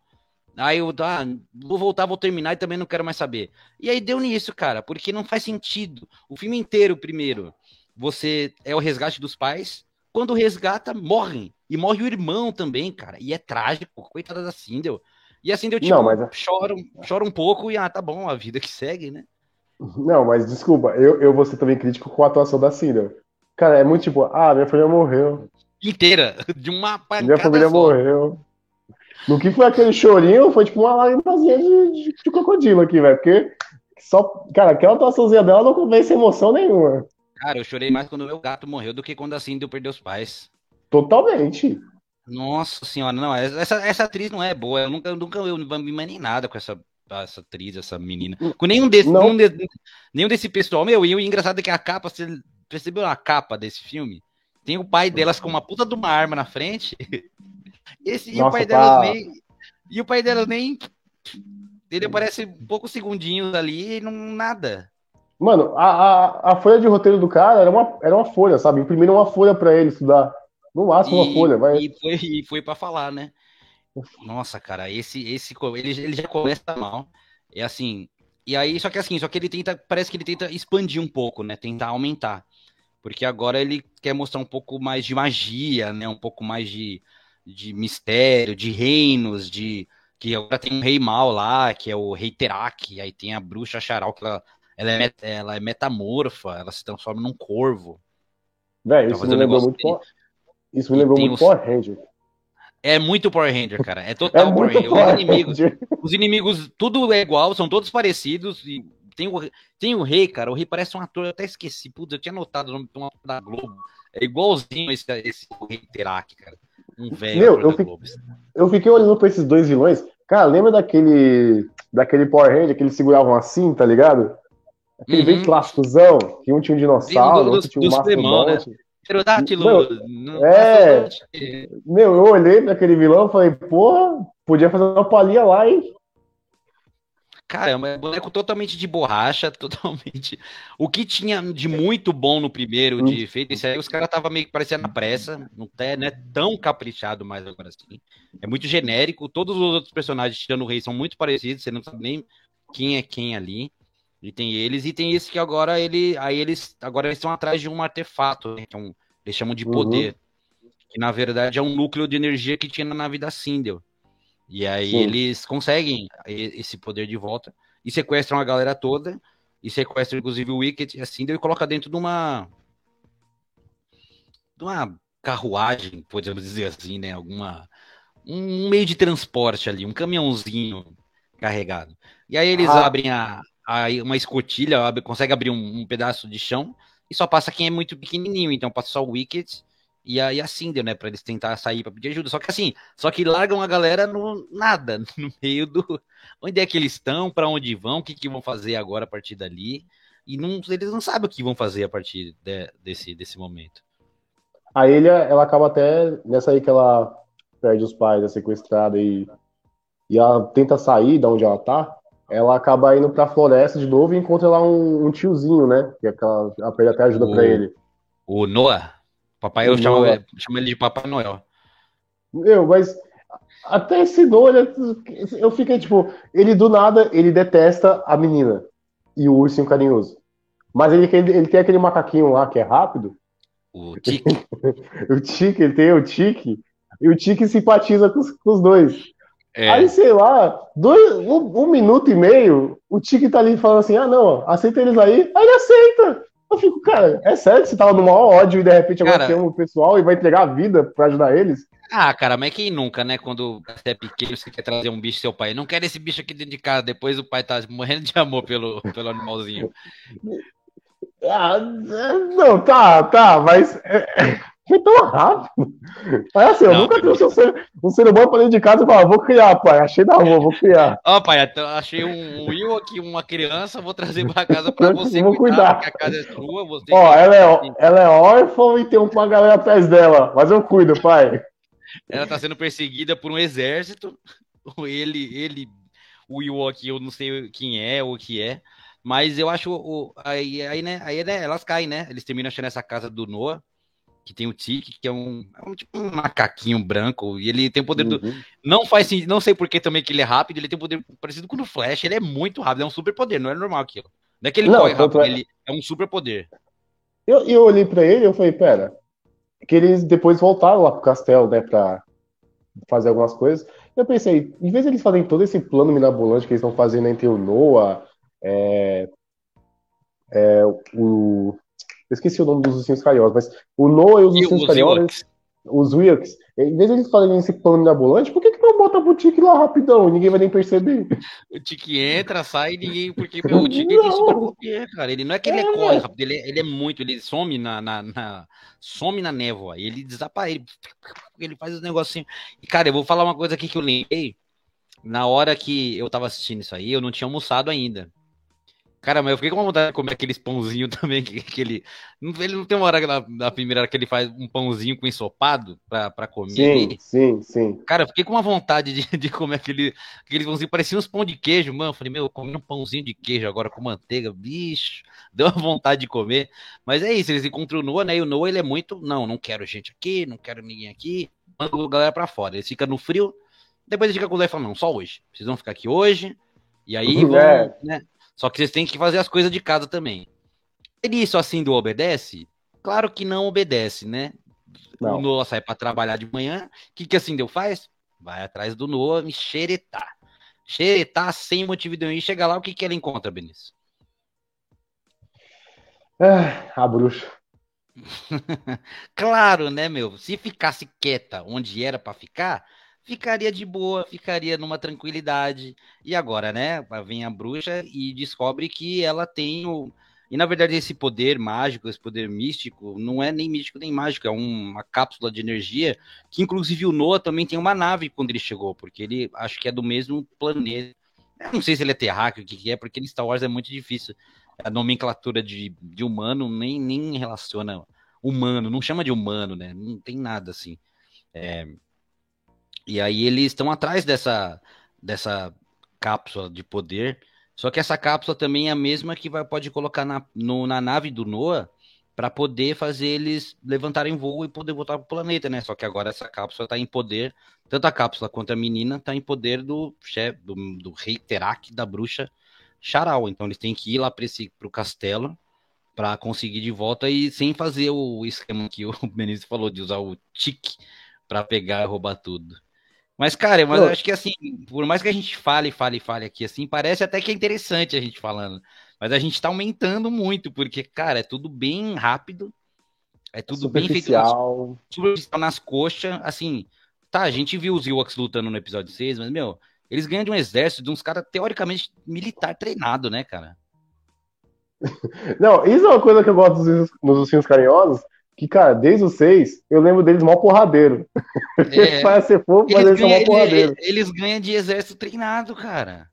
Aí eu ah, vou voltar, vou terminar e também não quero mais saber. E aí deu nisso, cara, porque não faz sentido. O filme inteiro, primeiro, você é o resgate dos pais. Quando resgata, morrem. E morre o irmão também, cara. E é trágico, coitada da Sindel. E assim deu tipo, não, mas... chora, chora um pouco e ah, tá bom, a vida que segue, né? Não, mas desculpa, eu, eu vou ser também crítico com a atuação da Sindel. Cara, é muito tipo, ah, minha família morreu. Inteira, de uma Minha família só. morreu. No que foi aquele chorinho, foi tipo uma lágrimazinha de, de, de crocodilo aqui, velho. Porque só. Cara, aquela atuaçãozinha dela não convence emoção nenhuma. Cara, eu chorei mais quando o meu gato morreu do que quando a Cindy perdeu os pais. Totalmente. Nossa senhora, não, essa, essa atriz não é boa. Eu nunca, eu nunca eu me nem nada com essa, essa atriz, essa menina. Com nenhum desse, nenhum, de, nenhum desse pessoal. Meu, e o engraçado é que a capa, você percebeu a capa desse filme? Tem o pai delas com uma puta de uma arma na frente. Esse, Nossa, e o pai tá... dela nem. E o pai dela nem. Ele aparece poucos segundinhos ali e não nada. Mano, a, a, a, folha de roteiro do cara era uma, era uma folha, sabe? Imprimiram uma folha para ele estudar. No máximo uma folha, vai. E foi, e foi para falar, né? Nossa, cara, esse, esse ele, ele já começa mal. É assim. E aí, só que assim, só que ele tenta. Parece que ele tenta expandir um pouco, né? Tentar aumentar. porque agora ele quer mostrar um pouco mais de magia, né? Um pouco mais de, de mistério, de reinos, de que agora tem um rei mal lá, que é o rei Terak, aí tem a bruxa Charal, que ela, ela, é, ela é metamorfa, ela se transforma num corvo. Velho, isso, me lembrou muito isso me lembrou muito os... Power Ranger. É muito Power Ranger, cara. É total é Power Ranger. Power os, inimigos, os inimigos, tudo é igual, são todos parecidos. E tem o, tem o rei, cara. O rei parece um ator, eu até esqueci. Putz, eu tinha notado o nome da Globo. É igualzinho esse, esse rei Terak, cara. Um velho. Meu, eu, fiquei, eu fiquei olhando pra esses dois vilões. Cara, lembra daquele. Daquele Power Ranger que eles seguravam assim, tá ligado? Aquele uhum. bem clássicozão, que um tinha um dinossauro, do, outro tinha um mastodonte. Né? Pterodátilo. é. Meu, eu olhei para aquele vilão e falei, porra, podia fazer uma palhinha lá, hein? Caramba, é boneco totalmente de borracha, totalmente. O que tinha de muito bom no primeiro de efeito, isso aí os caras tava meio que parecendo na pressa, não é, não é tão caprichado mais agora assim. É muito genérico, todos os outros personagens, tirando o rei, são muito parecidos, você não sabe nem quem é quem ali. E tem eles, e tem esse que agora ele. Aí eles. Agora eles estão atrás de um artefato, né, que é um, eles chamam de uhum. poder. Uhum. Que na verdade é um núcleo de energia que tinha na nave da Sindel. E aí Sim. eles conseguem esse poder de volta e sequestram a galera toda. E sequestram, inclusive, o Wicked e a Sindel e coloca dentro de uma. de uma carruagem, podemos dizer assim, né? Alguma. Um meio de transporte ali, um caminhãozinho carregado. E aí eles ah. abrem a, aí uma escotilha, abre, consegue abrir um, um, pedaço de chão e só passa quem é muito pequenininho, então passa só o Wicked e a, e a Cinder, né, para eles tentar sair para pedir ajuda. Só que assim, só que largam a galera no nada, no meio do onde é que eles estão, para onde vão, o que, que vão fazer agora a partir dali. E não, eles não sabem o que vão fazer a partir de, desse, desse momento. A ilha, ela acaba até nessa aí que ela perde os pais, é sequestrada e, e ela tenta sair da onde ela tá ela acaba indo pra floresta de novo e encontra lá um, um tiozinho, né? Que é aquela, ela pede até ajuda o, pra ele. O Noah? Papai, eu chamo, chamo, ele de Papai Noel. Meu, mas até esse Noah, eu fiquei tipo, ele do nada, ele detesta a menina e o ursinho carinhoso. Mas ele, ele, tem aquele macaquinho lá que é rápido. O Tique. o Tique, ele tem o Tique. E o Tique simpatiza com os, com os dois. É. Aí, sei lá, dois, um, um, minuto e meio, o Tiki tá ali falando assim: ah, não, aceita eles aí. Aí ele aceita. Eu fico, cara, é sério que você tava no maior ódio e de repente agora tem um pessoal e vai entregar a vida pra ajudar eles? Ah, cara, mas quem nunca, né? Quando você é pequeno, você quer trazer um bicho seu pai. Não quero esse bicho aqui dentro de casa. Depois o pai tá morrendo de amor pelo, pelo animalzinho. Ah, não, tá, tá, mas. Foi tão rápido. Mas assim, eu não, nunca trouxe um ser, um ser humano pra dentro de casa e falar, vou criar, pai. Achei da rua, vou criar. Ó, oh, pai, achei um Will aqui, uma criança, vou trazer pra casa pra você vou cuidar. cuidar. a casa é sua, você. Ó, ela é, ela é órfã e tem uma galera atrás dela, mas eu cuido, pai. Ela tá sendo perseguida por um exército. Ele, ele, o Will aqui, eu não sei quem é ou o que é. Mas eu acho. O, aí, aí, né, aí né, elas caem, né? Eles terminam achando essa casa do Noah que tem o Tique, que é um, é um, tipo um macaquinho branco, e ele tem o poder uhum. do. Não faz sentido, não sei por que também que ele é rápido, ele tem um poder parecido com o do Flash, ele é muito rápido, é um super poder, não é normal aquilo. Não é que ele não, corre rápido, ele é um super poder. Eu, eu olhei para ele e eu falei, pera, que eles depois voltaram lá pro castelo, né, pra fazer algumas coisas. Eu pensei, em vez de eles fazerem todo esse plano minabolante que eles estão fazendo entre o Noah, é, é, o eu esqueci o nome dos ursinhos carinhosos, mas o Noah e os ursinhos carinhosos, os Wilkes, em vez de eles fazerem esse plano ambulante, por que, que não bota o Tique lá rapidão? Ninguém vai nem perceber. O Tique entra, sai, ninguém. Porque meu, o Tique tem super poder, cara. Ele não é que ele é, corre rápido, ele é, ele é muito, ele some na, na, na, some na névoa, ele desaparece, ele, ele faz os negocinhos. E, cara, eu vou falar uma coisa aqui que eu lembrei. Na hora que eu tava assistindo isso aí, eu não tinha almoçado ainda. Cara, mas eu fiquei com vontade de comer aqueles pãozinhos também, que, que ele. Ele não tem uma hora na, na primeira hora que ele faz um pãozinho com ensopado pra, pra comer. Sim, sim, sim. Cara, eu fiquei com uma vontade de, de comer aquele, aquele pãozinho, parecia uns pão de queijo, mano. Eu falei, meu, eu comi um pãozinho de queijo agora com manteiga, bicho. Deu uma vontade de comer. Mas é isso, eles encontram o Noah, né? E o Noah, ele é muito. Não, não quero gente aqui, não quero ninguém aqui. Manda a galera pra fora. Eles ficam no frio, depois ele fica com o Zé e fala, não, só hoje. Vocês vão ficar aqui hoje. E aí, vão, é. né? Só que vocês têm que fazer as coisas de casa também. Ele só assim do obedece? claro que não obedece, né? Não. O Noah sai para trabalhar de manhã. O que, que assim deu faz? Vai atrás do Noah me xeretar. Xeretar sem motivo nenhum. E chega lá, o que, que ela encontra, Benício? É, a bruxa. claro, né, meu? Se ficasse quieta onde era para ficar, ficaria de boa, ficaria numa tranquilidade. E agora, né? Vem a bruxa e descobre que ela tem o e na verdade, esse poder mágico, esse poder místico, não é nem místico nem mágico, é uma cápsula de energia que, inclusive, o Noah também tem uma nave quando ele chegou, porque ele acho que é do mesmo planeta. Eu não sei se ele é terráqueo, o que, é, porque em Star Wars é muito difícil. A nomenclatura de, de humano nem, nem relaciona humano, não chama de humano, né? Não tem nada assim. É... E aí eles estão atrás dessa, dessa cápsula de poder só que essa cápsula também é a mesma que vai, pode colocar na, no, na nave do Noah para poder fazer eles levantarem voo e poder voltar para o planeta, né? Só que agora essa cápsula está em poder, tanto a cápsula quanto a menina está em poder do chefe, do, do rei Terak, da bruxa Charal. Então eles têm que ir lá para o castelo para conseguir de volta e sem fazer o esquema que o Benício falou de usar o tique para pegar e roubar tudo. Mas, cara, mas eu acho que assim, por mais que a gente fale, fale, fale aqui, assim, parece até que é interessante a gente falando. Mas a gente tá aumentando muito, porque, cara, é tudo bem rápido. É tudo bem feito nas, superficial nas coxas. Assim, tá, a gente viu os Ewoks lutando no episódio 6, mas, meu, eles ganham de um exército de uns caras teoricamente militar treinado, né, cara? Não, isso é uma coisa que eu gosto dos, nos ursinhos carinhosos, que, cara, desde os seis, eu lembro deles mal porradeiro. É. Parece ser fofo, mas eles, são mal porradeiro. Eles, eles, ganham de exército treinado, cara.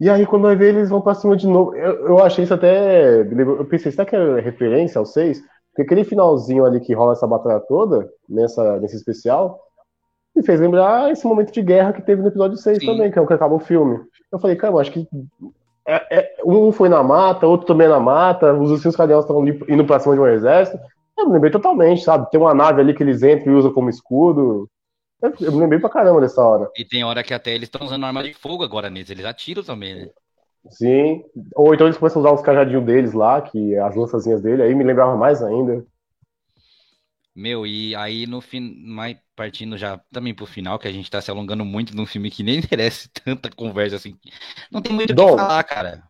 E aí, quando vai ver, eles vão pra cima de novo. Eu, eu achei isso até. Eu pensei, será que é referência aos seis? Porque aquele finalzinho ali que rola essa batalha toda, nessa, nesse especial, me fez lembrar esse momento de guerra que teve no episódio 6 Sim. também, que é o que acaba o filme. Eu falei, cara, eu acho que é, é, um foi na mata, outro também na mata, os ursinhos carinhosos estão indo pra cima de um exército. Eu me lembrei totalmente, sabe? Tem uma nave ali que eles entram e usam como escudo. Eu, eu me lembrei pra caramba dessa hora. E tem hora que até eles estão usando arma de fogo agora neles, eles atiram também, né? Sim. Ou então eles começam a usar os cajadinhos deles lá, que as lançazinhas dele, aí me lembrava mais ainda. Meu, e aí no fim, mais partindo já também pro final, que a gente tá se alongando muito num filme que nem merece tanta conversa assim. Não tem muito o que falar, cara.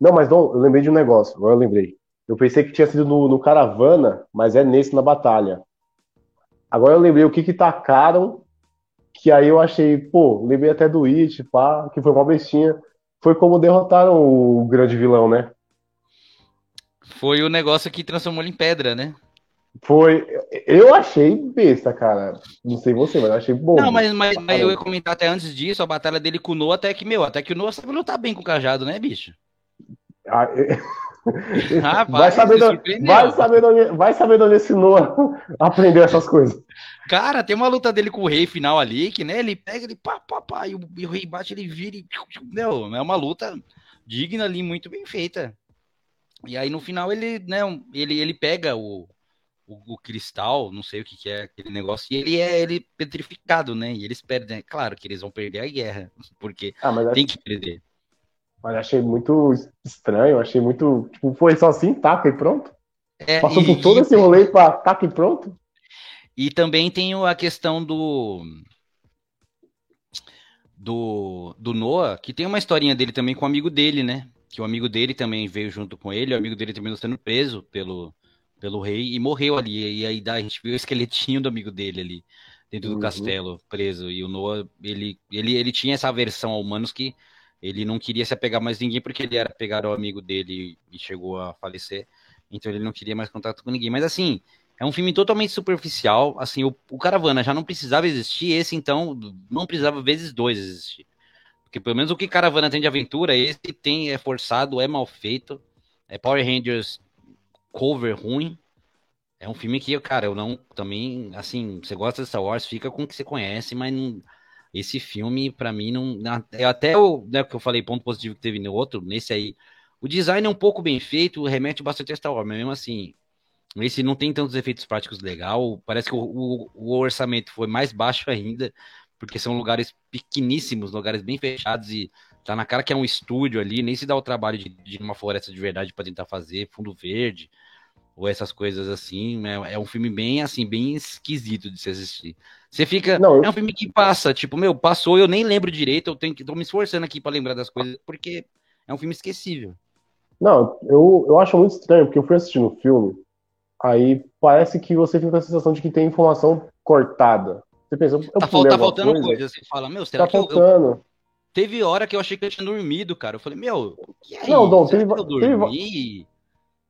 Não, mas Dom, eu lembrei de um negócio, agora eu lembrei. Eu pensei que tinha sido no, no Caravana, mas é nesse na Batalha. Agora eu lembrei o que que tacaram, que aí eu achei, pô, lembrei até do It, pá, que foi uma bestinha. Foi como derrotaram o grande vilão, né? Foi o negócio que transformou ele em pedra, né? Foi. Eu achei besta, cara. Não sei você, mas eu achei bom. Não, mas, mas, mas eu ia comentar até antes disso, a batalha dele com o Noah, até que, meu, até que o Noah sabe lutar bem com o cajado, né, bicho? Ah, Ah, vai, saber de, vai, saber onde, vai saber onde esse Noah aprendeu essas coisas. Cara, tem uma luta dele com o rei final ali, que né, ele pega, ele pá, pá, pá, e o, e o rei bate, ele vira e. Meu, é uma luta digna ali, muito bem feita. E aí no final ele, né, ele, ele pega o, o, o, cristal, não sei o que, que é aquele negócio, e ele é ele petrificado, né? E eles perdem, é claro que eles vão perder a guerra, porque ah, tem que perder. Mas achei muito estranho, achei muito. Tipo, foi só assim, taca e pronto. É, Passou e, por todo e, esse rolê pra taca e pronto. E também tem a questão do. Do, do Noah, que tem uma historinha dele também com o amigo dele, né? Que o amigo dele também veio junto com ele, o amigo dele também sendo preso pelo, pelo rei e morreu ali. E aí a gente viu o esqueletinho do amigo dele ali, dentro do uhum. castelo, preso. E o Noah, ele, ele, ele tinha essa aversão a humanos que ele não queria se apegar mais ninguém porque ele era pegar o amigo dele e chegou a falecer. Então ele não queria mais contato com ninguém. Mas assim, é um filme totalmente superficial. Assim, o, o Caravana já não precisava existir, esse então não precisava vezes dois existir. Porque pelo menos o que Caravana tem de aventura, esse tem é forçado, é mal feito. É Power Rangers cover ruim. É um filme que, cara, eu não também, assim, você gosta de Star Wars, fica com o que você conhece, mas não esse filme, para mim, não. É até o né, que eu falei, ponto positivo que teve no outro, nesse aí. O design é um pouco bem feito, remete bastante a Star Wars, mas mesmo assim, esse não tem tantos efeitos práticos legal. Parece que o, o, o orçamento foi mais baixo ainda, porque são lugares pequeníssimos, lugares bem fechados e tá na cara que é um estúdio ali, nem se dá o trabalho de, de uma floresta de verdade para tentar fazer, fundo verde. Ou essas coisas assim. É, é um filme bem assim, bem esquisito de se assistir. Você fica. Não, eu- É um filme que passa, tipo, meu, passou, eu nem lembro direito, eu tenho que tô me esforçando aqui pra lembrar das coisas, porque é um filme esquecível. Não, eu, eu acho muito estranho, porque eu fui assistindo o filme, aí parece que você fica com a sensação de que tem informação cortada. Você pensa, eu Tá, fal- tá faltando coisa? coisa. Você fala, meu, será Tá que eu, eu- faltando. Teve hora que eu achei que eu tinha dormido, cara. Eu falei, meu, o que é Não? Dom, teve que eu va- teve dormi?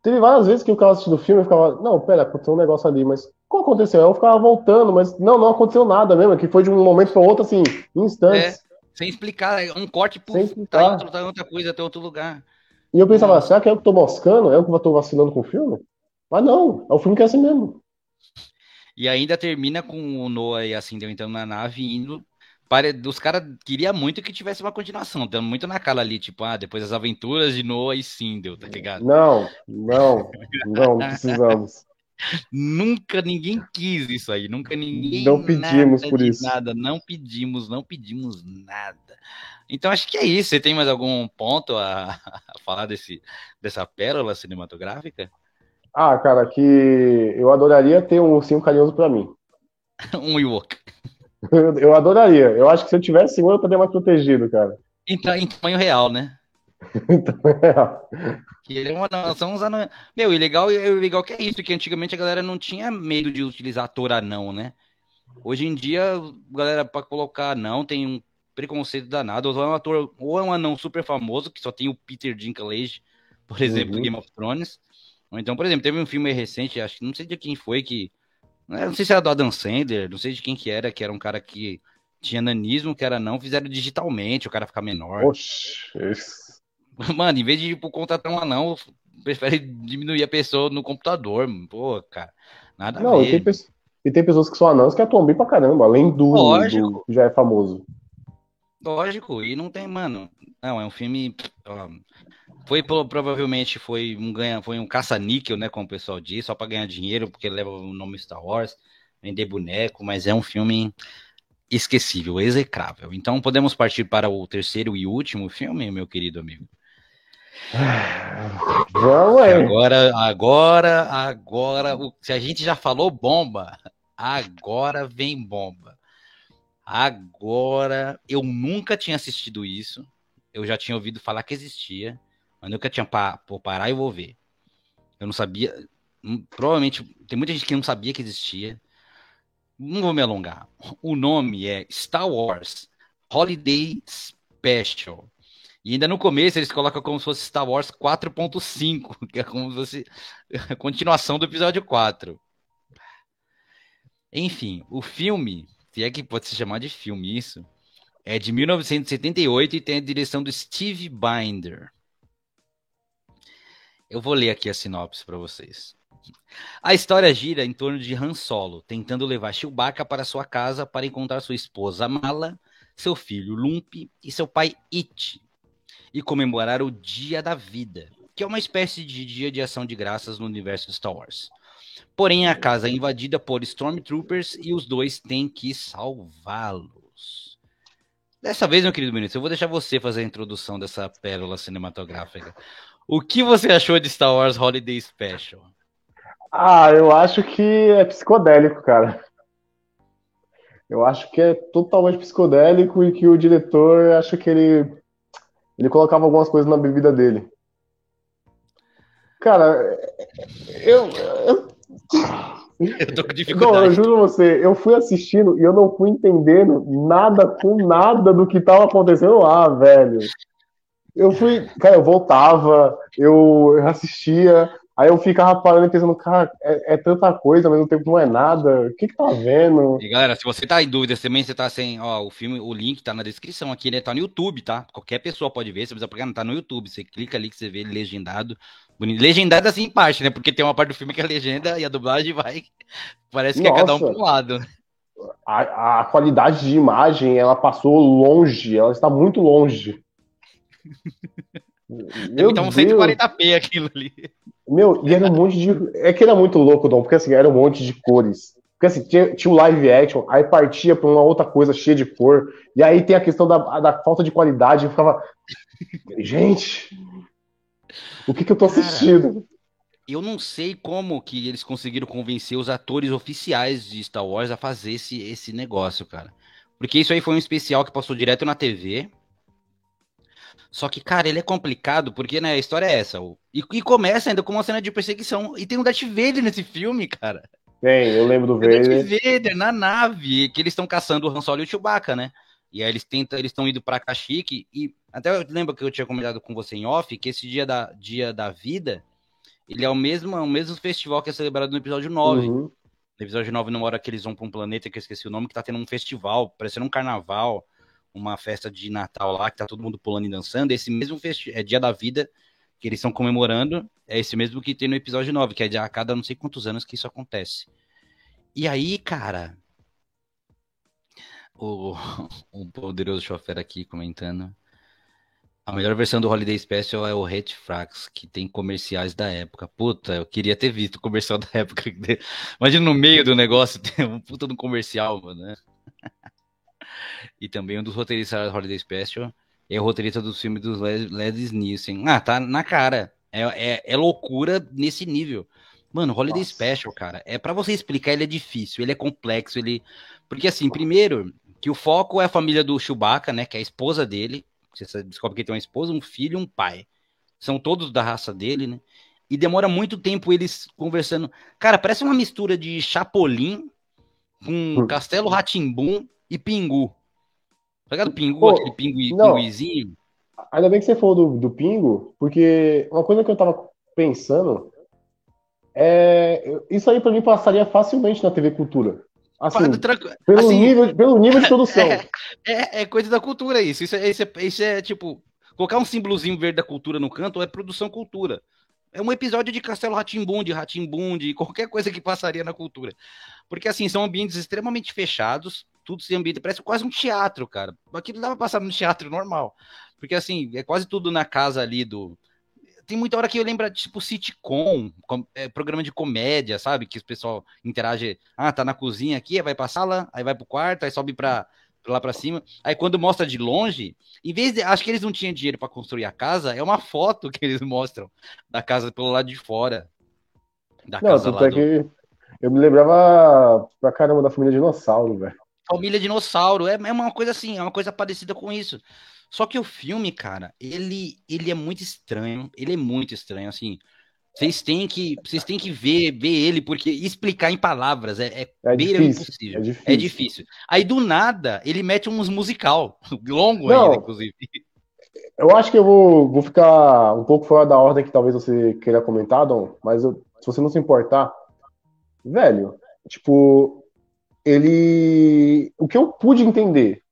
Teve várias vezes que eu ficava assistindo o filme e ficava, não, pera, aconteceu um negócio ali, mas o que aconteceu? Eu ficava voltando, mas não, não aconteceu nada mesmo, que foi de um momento para outro, assim, em instantes. Sem explicar, é um corte, Sem puf, tá explicar. em, outro, tá em outra coisa, tá em outro lugar. E eu pensava, será que é eu que tô moscando? É eu que tô vacilando com o filme? Mas não, é o filme que é assim mesmo. E ainda termina com o Noah e a Cinder entrando na nave e indo. Pare... Os caras queriam muito que tivesse uma continuação, dando muito na cara ali, tipo, ah, depois das aventuras de Noah e Sindel, tá ligado? Não, não, não, precisamos. Nunca ninguém quis isso aí, nunca ninguém Não pedimos nada por isso. nada, não pedimos, não pedimos nada. Então acho que é isso. Você tem mais algum ponto a, a falar desse, dessa pérola cinematográfica? Ah, cara, que eu adoraria ter um ursinho carinhoso pra mim. Um Ewok. Eu, eu adoraria. Eu acho que se eu tivesse seguro, eu estaria mais protegido, cara. Em, em tamanho real, né? Então, é. Que ele é uma anão. Meu, e legal, e que é isso, que antigamente a galera não tinha medo de utilizar ator anão, né? Hoje em dia, a galera, pra colocar anão, tem um preconceito danado. Ou é um ator, ou é um anão super famoso, que só tem o Peter Dinklage, por exemplo, do Uhum. Game of Thrones. Ou então, por exemplo, teve um filme recente, acho que não sei de quem foi, que. Né, Não sei se era do Adam Sandler, não sei de quem que era, que era um cara que tinha nanismo, que era não, fizeram digitalmente, o cara ficar menor. Oxi, isso. Mano, em vez de tipo, contratar um anão, prefere diminuir a pessoa no computador. Pô, cara, nada a Não, tem, ver. pe- e tem pessoas que são anãos que atuam bem pra caramba, além do, Lógico. do que já é famoso. Lógico, e não tem, mano. Não, é um filme. ó, foi pro- provavelmente foi um ganha, foi um caça-níquel, né, como o pessoal diz, só pra ganhar dinheiro, porque leva o nome Star Wars, vender boneco, mas é um filme esquecível, execrável. Então podemos partir para o terceiro e último filme, meu querido amigo. Vamos aí. Agora, agora, agora, se a gente já falou bomba, agora vem bomba. Agora, eu nunca tinha assistido isso. Eu já tinha ouvido falar que existia, mas nunca tinha pa, parar e vou ver. Eu não sabia, hum, provavelmente tem muita gente que não sabia que existia. Não vou me alongar. O nome é Star Wars Holiday Special. E ainda no começo eles colocam como se fosse Star Wars 4.5, que é como se fosse a continuação do episódio 4. Enfim, o filme, se é que pode se chamar de filme isso, é de 1978 e tem a direção do Steve Binder. Eu vou ler aqui a sinopse para vocês. A história gira em torno de Han Solo, tentando levar Chewbacca para sua casa para encontrar sua esposa Mala, seu filho Lump e seu pai It, e comemorar o Dia da Vida, que é uma espécie de dia de ação de graças no universo de Star Wars. Porém, a casa é invadida por Stormtroopers e os dois têm que salvá-los. Dessa vez, meu querido Benito, eu vou deixar você fazer a introdução dessa pérola cinematográfica. O que você achou de Star Wars Holiday Special? Ah, eu acho que é psicodélico, cara. Eu acho que é totalmente psicodélico e que o diretor, acho que ele, ele colocava algumas coisas na bebida dele. Cara, eu, eu, Eu tô com não, eu dificuldade. juro você, eu fui assistindo e eu não fui entendendo nada com nada do que tava acontecendo lá, velho. Eu fui, cara, eu voltava, eu, eu assistia, aí eu ficava parando e pensando, cara, é, é tanta coisa, ao mesmo tempo não é nada. O que que tá vendo? E galera, se você tá em dúvida, também você tá sem, ó, o filme, o link tá na descrição aqui, né? Tá no YouTube, tá? Qualquer pessoa pode ver, você precisa pegar, não tá no YouTube. Você clica ali que você vê ele legendado. Bonito. Legendado assim em parte, né? Porque tem uma parte do filme que é legenda e a dublagem vai. Parece que é cada um Nossa. um lado. A, a qualidade de imagem, ela passou longe, ela está muito longe. Meu então, Deus. 140p aquilo ali. Meu, e era um monte de. É que era muito louco, Dom, porque assim, era um monte de cores. Porque assim, tinha, tinha o live action, aí partia pra uma outra coisa cheia de cor, e aí tem a questão da, da falta de qualidade, eu ficava. Gente, o que que eu tô Cara, assistindo? eu não sei como que eles conseguiram convencer os atores oficiais de Star Wars a fazer esse, esse negócio, cara. Porque isso aí foi um especial que passou direto na TV. Só que, cara, ele é complicado, porque, né, a história é essa. E, e começa ainda com uma cena de perseguição. E tem um Darth Vader nesse filme, cara. Tem, eu lembro do Vader. Tem Darth Vader na nave, que eles estão caçando o Han Solo e o Chewbacca, né? E aí eles tentam, eles estão indo para Kashyyyk e até eu lembro que eu tinha comentado com você em off que esse dia da dia da vida, ele é o mesmo, o mesmo festival que é celebrado no episódio 9. Uhum. No episódio 9, numa hora que eles vão para um planeta que eu esqueci o nome, que tá tendo um festival, parecendo um carnaval, uma festa de Natal lá, que tá todo mundo pulando e dançando. Esse mesmo festi é dia da vida que eles estão comemorando, é esse mesmo que tem no episódio 9, que é a cada não sei quantos anos que isso acontece. E aí, cara, o, o poderoso chofer aqui comentando. A melhor versão do Holiday Special é o Red Frax, que tem comerciais da época. Puta, eu queria ter visto o comercial da época. Imagina no meio do negócio ter um puta do comercial, mano, né? E também um dos roteiristas do Holiday Special é o roteirista do filme dos Led Nielsen. Ah, tá na cara. É, é, é loucura nesse nível. Mano, Holiday Nossa. Special, cara, é para você explicar, ele é difícil, ele é complexo, ele. Porque assim, primeiro, que o foco é a família do Chewbacca, né? Que é a esposa dele. Você descobre que ele tem uma esposa, um filho e um pai. São todos da raça dele, né? E demora muito tempo eles conversando. Cara, parece uma mistura de Chapolin com hum. Castelo Ratimbum e Pingu. Tá ligado? Pingu, Pô, aquele pingu, pinguizinho. Ainda bem que você falou do, do Pingu, porque uma coisa que eu tava pensando é. Isso aí pra mim passaria facilmente na TV Cultura. Assim, pelo, assim, nível, pelo nível de produção. É, é, é, coisa da cultura isso. Isso é, isso é, isso é tipo. Colocar um símbolozinho verde da cultura no canto é produção cultura. É um episódio de Castelo Ratimbum, de Ratimbum, de qualquer coisa que passaria na cultura. Porque, assim, são ambientes extremamente fechados, tudo se ambienta, parece quase um teatro, cara. Aquilo dá pra passar no teatro normal. Porque, assim, é quase tudo na casa ali do, tem muita hora que eu lembro, tipo, sitcom, com, é, programa de comédia, sabe? Que o pessoal interage, ah, tá na cozinha aqui, vai pra sala, aí vai pro quarto, aí sobe pra, lá pra cima. Aí quando mostra de longe, em vez de. Acho que eles não tinham dinheiro para construir a casa, é uma foto que eles mostram da casa pelo lado de fora. Da não, casa é do... que eu me lembrava pra caramba da família dinossauro, velho. Família dinossauro, é, é uma coisa assim, é uma coisa parecida com isso. Só que o filme, cara, ele, ele é muito estranho. Ele é muito estranho, assim. Vocês têm que, vocês têm que ver, ver ele, porque explicar em palavras é, é, é difícil, impossível. É difícil. é difícil. Aí do nada ele mete uns musical longo Não, ainda, inclusive. Eu acho que eu vou, vou ficar um pouco fora da ordem que talvez você queira comentar, Dom, mas eu, se você não se importar, velho, tipo, ele. O que eu pude entender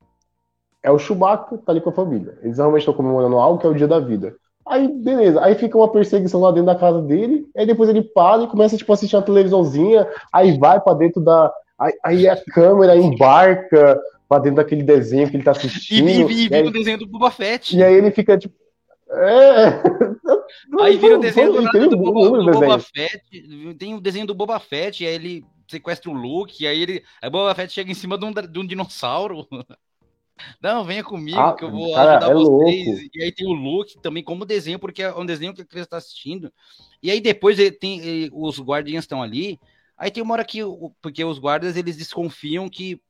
é o Chewbacca, tá ali com a família. Eles realmente estão comemorando algo que é o dia da vida. Aí, beleza. Aí fica uma perseguição lá dentro da casa dele. Aí depois ele para e começa, tipo, a assistir uma televisãozinha. Aí vai para dentro da. Aí, aí, a câmera embarca pra dentro daquele desenho que ele tá assistindo. E, e, e vira o desenho do Boba Fett. E aí ele fica, tipo. É. Aí vira o desenho do, do, Boba, do Boba Fett. Tem o desenho do Boba Fett, e aí ele sequestra o Luke, e aí ele. Aí o Boba Fett chega em cima de um, de um dinossauro. Não, venha comigo ah, que eu vou cara, ajudar é vocês. Louco. E aí tem o Luke também como desenho, porque é um desenho que a criança está assistindo. E aí depois tem os guardiões estão ali. Aí tem uma hora que, porque os guardas eles desconfiam que.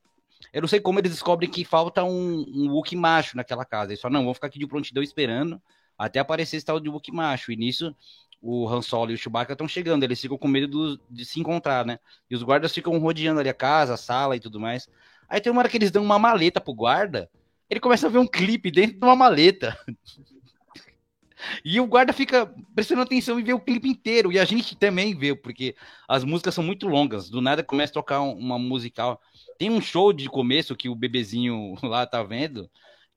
Eu não sei como eles descobrem que falta um, um Wookie macho naquela casa. Eles falam, não, vamos ficar aqui de prontidão esperando até aparecer esse tal de Wookie macho. E nisso o Han Solo e o Chewbacca estão chegando, eles ficam com medo do, de se encontrar, né? E os guardas ficam rodeando ali a casa, a sala e tudo mais. Aí tem uma hora que eles dão uma maleta pro guarda, ele começa a ver um clipe dentro de uma maleta. E o guarda fica prestando atenção e vê o clipe inteiro. E a gente também vê, porque as músicas são muito longas. Do nada começa a tocar uma musical. Tem um show de começo que o bebezinho lá tá vendo,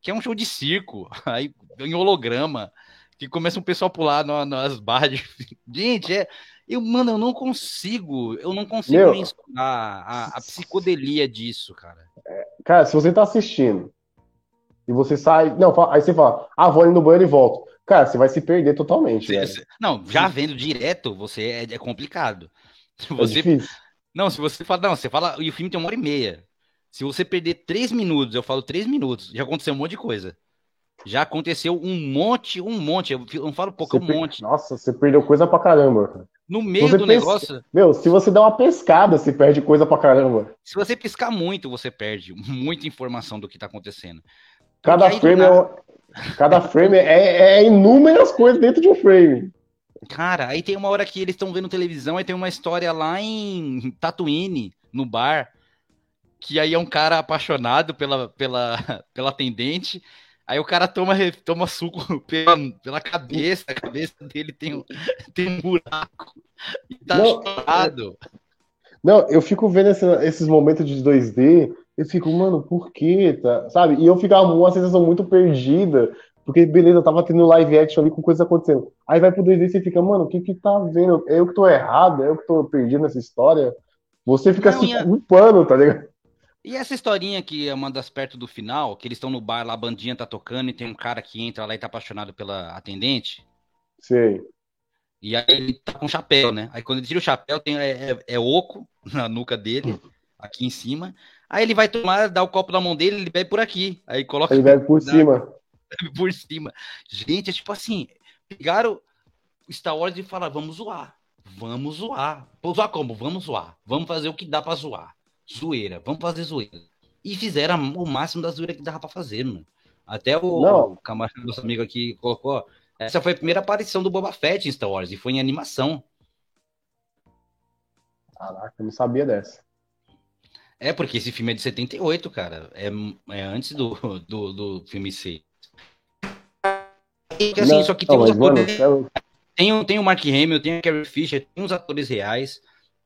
que é um show de circo, aí em holograma, que começa um pessoal a pular nas barras de. Gente, é. Eu, mano, eu não consigo, eu não consigo Meu, mensurar a, a psicodelia disso, cara. Cara, se você tá assistindo e você sai. Não, aí você fala, ah, vou ali no banheiro e volto. Cara, você vai se perder totalmente. Você, não, já vendo direto, você é, é complicado. É você, é não, se você fala, não, você fala, e o filme tem uma hora e meia. Se você perder três minutos, eu falo três minutos, já aconteceu um monte de coisa. Já aconteceu um monte, um monte. Eu não falo pouco, você um monte. Nossa, você perdeu coisa pra caramba. no meio Você do pes- negócio. Meu, se você dá uma pescada, você perde coisa pra caramba. Se você piscar muito, você perde muita informação do que tá acontecendo. Cada aí do frame, é, nada- um- cada frame é, é inúmeras coisas dentro de um frame. Cara, aí tem uma hora que eles estão vendo televisão, aí tem uma história lá em Tatooine, no bar, que aí é um cara apaixonado pela, pela, pela atendente, aí o cara toma, toma suco pela, pela cabeça, a cabeça dele tem um, tem um buraco, e tá Não, chorado. Não, eu fico vendo esse- esses momentos de 2D, eu fico, mano, por quê, tá? Sabe? E eu ficava com uma sensação muito perdida, porque, beleza, tava tendo live action ali com coisas acontecendo. Aí vai pro 2D e você fica, mano, o que que tá vendo? É eu que tô errado? É eu que tô perdido nessa história? Você fica Não, se culpando, tá ligado? E essa historinha que é uma das perto do final, que eles estão no bar lá, a bandinha tá tocando e tem um cara que entra lá e tá apaixonado pela atendente, Sei. E aí ele tá com chapéu, né? Aí quando ele tira o chapéu, tem, é, é, é oco na nuca dele, aqui em cima. Aí ele vai tomar, dá o copo na mão dele, ele bebe por aqui. Aí coloca Ele bebe por Dá- cima. por cima. Gente, é tipo assim, pegaram Star Wars e falaram, vamos zoar. Vamos zoar. Vou zoar como? Vamos zoar. Vamos fazer o que dá pra zoar. Zoeira. Vamos fazer zoeira. E fizeram o máximo da zoeira que dava pra fazer, mano. Até o, Não. o camarada, nosso amigo aqui, colocou, essa foi a primeira aparição do Boba Fett em Star Wars, e foi em animação. Caraca, eu não sabia dessa. É, porque esse filme é de 78, cara. É, é antes do, do, do filme 6. E, assim, Não, só que tem não, uns mas, mano, atores, eu- tem, o- tem o Mark Hamill, tem o Carrie Fisher, tem os atores reais,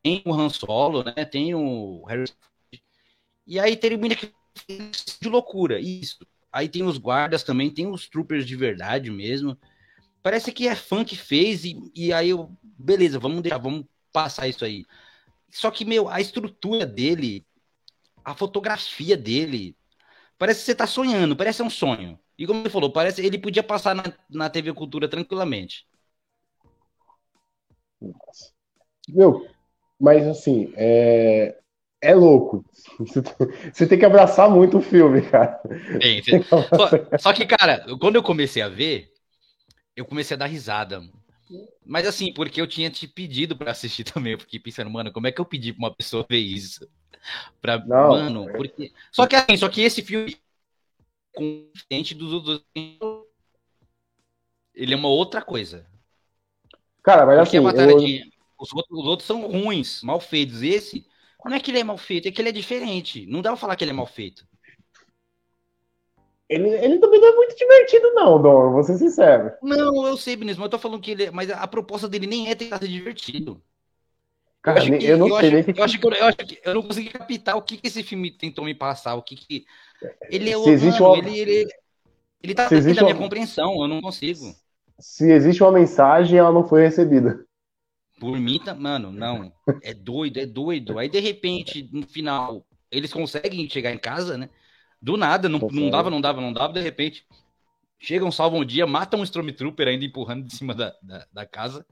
tem o Han Solo, né? Tem o Harry E aí termina que de loucura, isso. Aí tem os guardas também, tem os troopers de verdade mesmo. Parece que é fã que fez e, e aí eu, beleza, vamos deixar, vamos passar isso aí. Só que, meu, a estrutura dele, a fotografia dele, parece que você tá sonhando, parece um sonho. E como ele falou, parece ele podia passar na, na TV Cultura tranquilamente. Meu, mas assim, é, é louco. Você tem- que abraçar muito o filme, cara. Tem, tem. Só, só que, cara, quando eu comecei a ver, eu comecei a dar risada. Mas assim, porque eu tinha te pedido pra assistir também. Eu fiquei pensando, mano, como é que eu pedi pra uma pessoa ver isso? Pra, Não, mano, porque. Só que assim, só que esse filme diferente dos outros. Ele é uma outra coisa. Cara, mas Porque assim, a batalha eu-. Os outros, os outros são ruins, mal feitos. Esse, não é que ele é mal feito, é que ele é diferente. Não dá pra falar que ele é mal feito. ele, ele também não é muito divertido, não, Dom, vou ser sincero. Não, eu sei, Vinícius, mas eu tô falando que ele. Mas a proposta dele nem é tentar ser divertido. Cara, que- eu não eu sei acho- que. Eu acho que eu, eu acho que eu não consegui captar o que, que esse filme tentou me passar, o que que. Ele é o. Se existe mano, uma- ele, ele, ele tá existe da minha uma- compreensão, eu não consigo. Se existe uma mensagem, ela não foi recebida. Por mim, tá, mano, não. É doido, é doido. Aí, de repente, no final, eles conseguem chegar em casa, né? Do nada, não, não dava, não dava, não dava, de repente. Chegam, salvam o dia, matam um Stormtrooper ainda empurrando de cima da, da, da casa.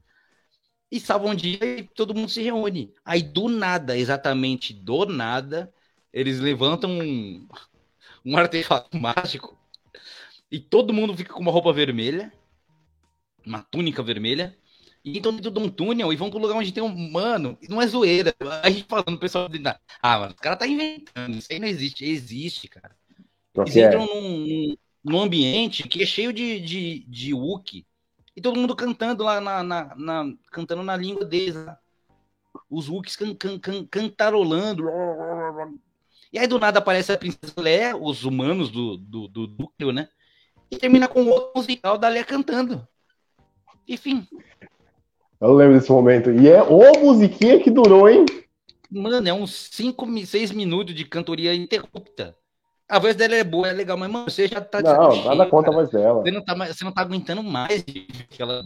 E salvam o dia e todo mundo se reúne. Aí, do nada, exatamente do nada, eles levantam um, um artefato mágico e todo mundo fica com uma roupa vermelha, uma túnica vermelha, e então dentro de um túnel e vão pro lugar onde tem um. Mano, não é zoeira. A gente falando, o pessoal ah, mano, o cara tá inventando. Isso aí não existe. Existe, cara. Pior Eles é. entram num, num ambiente que é cheio de, de, de Wookie. E todo mundo cantando lá na, na, na- cantando na língua deles. lá. Os Wookiees can, can, can- cantarolando. E aí do nada aparece a Princesa Leia, os humanos do, do, do núcleo, né? E termina com outro musical da Leia cantando. Enfim, Eu lembro desse momento. E é ô musiquinha que durou, hein? Mano, é uns 5, 6 minutos de cantoria interrupta. A voz dela é boa, é legal, mas, mano, você já tá Não, nada cheio, contra a voz dela. Você não, tá, mais- você não tá aguentando mais aquela.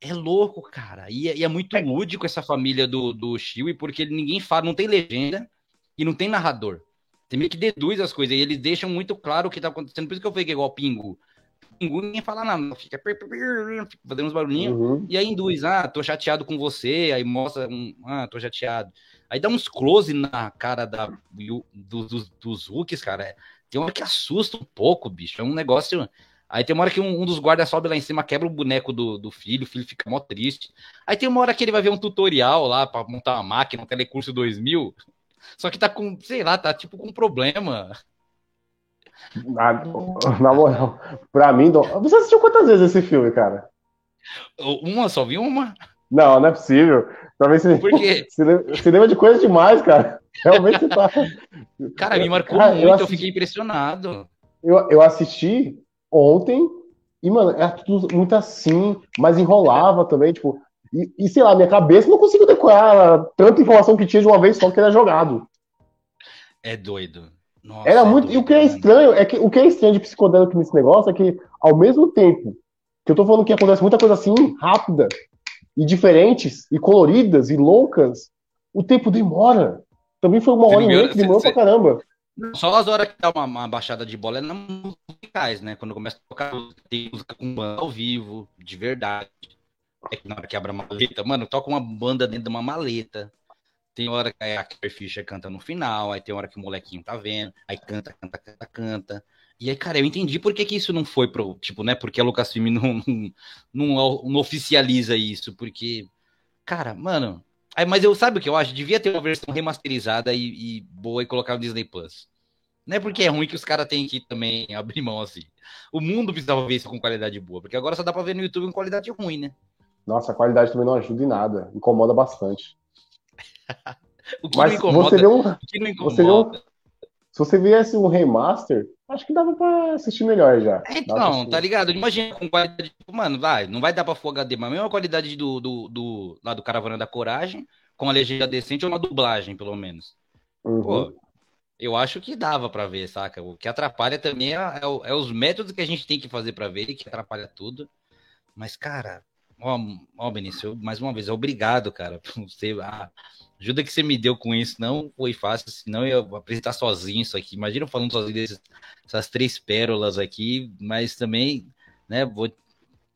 É louco, cara. E, é- e é muito lúdico essa família do, do Chewie, porque ninguém fala, não tem legenda e não tem narrador. Você meio que deduz as coisas, e eles deixam muito claro o que tá acontecendo. Por isso que eu falei que é igual Pingu. Pingu ninguém fala nada, fica, fica fazendo uns barulhinhos. Uhum. E aí induz, ah, tô chateado com você, aí mostra um, ah, tô chateado. Aí dá uns close na cara da, do- dos, dos Hulks, cara. Tem uma que assusta um pouco, bicho. É um negócio. Aí tem uma hora que um, um dos guardas sobe lá em cima, quebra o boneco do, do filho, o filho fica mó triste. Aí tem uma hora que ele vai ver um tutorial lá para montar uma máquina, um telecurso 2000. Só que tá com, sei lá, tá tipo com um problema. Na, na moral, pra mim, você assistiu quantas vezes esse filme, cara? Uma, só vi uma? Não, não é possível. Talvez você, Por quê? você lembra de coisa demais, cara. Realmente você tá. Cara, me marcou cara, muito, eu, assisti... eu, fiquei impressionado. Eu, eu assisti ontem e, mano, era tudo muito assim, mas enrolava também, tipo. E, e sei lá, minha cabeça não consigo decorar tanta informação que tinha de uma vez só que era jogado. É doido. Nossa, era é muito. E o que é estranho é que o que é estranho de psicodélico nesse negócio é que, ao mesmo tempo que eu tô falando que acontece muita coisa assim, rápida, e diferentes, e coloridas, e loucas, o tempo demora. Também foi uma hora e meia que demorou pra caramba. Só as horas que dá uma, uma baixada de bola é nas musicais, né? Quando começa a tocar tem música com banda ao vivo, de verdade. É que na hora que abre a maleta, mano, toca uma banda dentro de uma maleta. Tem hora que a Claire Fischer canta no final, aí tem hora que o molequinho tá vendo, aí canta, canta, canta, canta. E aí, cara, eu entendi por que, que isso não foi pro. Tipo, né? Porque a Lucasfilm não, não, não, não oficializa isso. Porque, cara, mano. Aí, mas eu sabe o que eu acho? Devia ter uma versão remasterizada e, e boa e colocar no Disney Plus. Não é porque é ruim que os caras têm que também abrir mão assim. O mundo precisava ver isso com qualidade boa, porque agora só dá pra ver no YouTube com qualidade ruim, né? Nossa, a qualidade também não ajuda em nada. Incomoda bastante. O que Mas não incomoda, você vê um, o que não incomoda. Você se você viesse um remaster, acho que dava pra assistir melhor já. Então, tá ligado? Imagina com qualidade. Tipo, mano, vai, não vai dar pra Full HD, mas a mesma qualidade do, do, do, lá do Caravana da Coragem, com a legenda decente ou uma dublagem, pelo menos. Uhum. Pô, eu acho que dava para ver, saca? O que atrapalha também é, é, é, os métodos que a gente tem que fazer para ver, que atrapalha tudo. Mas, cara, ó, ó Benício, mais uma vez, obrigado, cara, por você. A ajuda que você me deu com isso não foi fácil, senão eu ia apresentar sozinho isso aqui. Imagina falando sozinho dessas três pérolas aqui, mas também, né, vou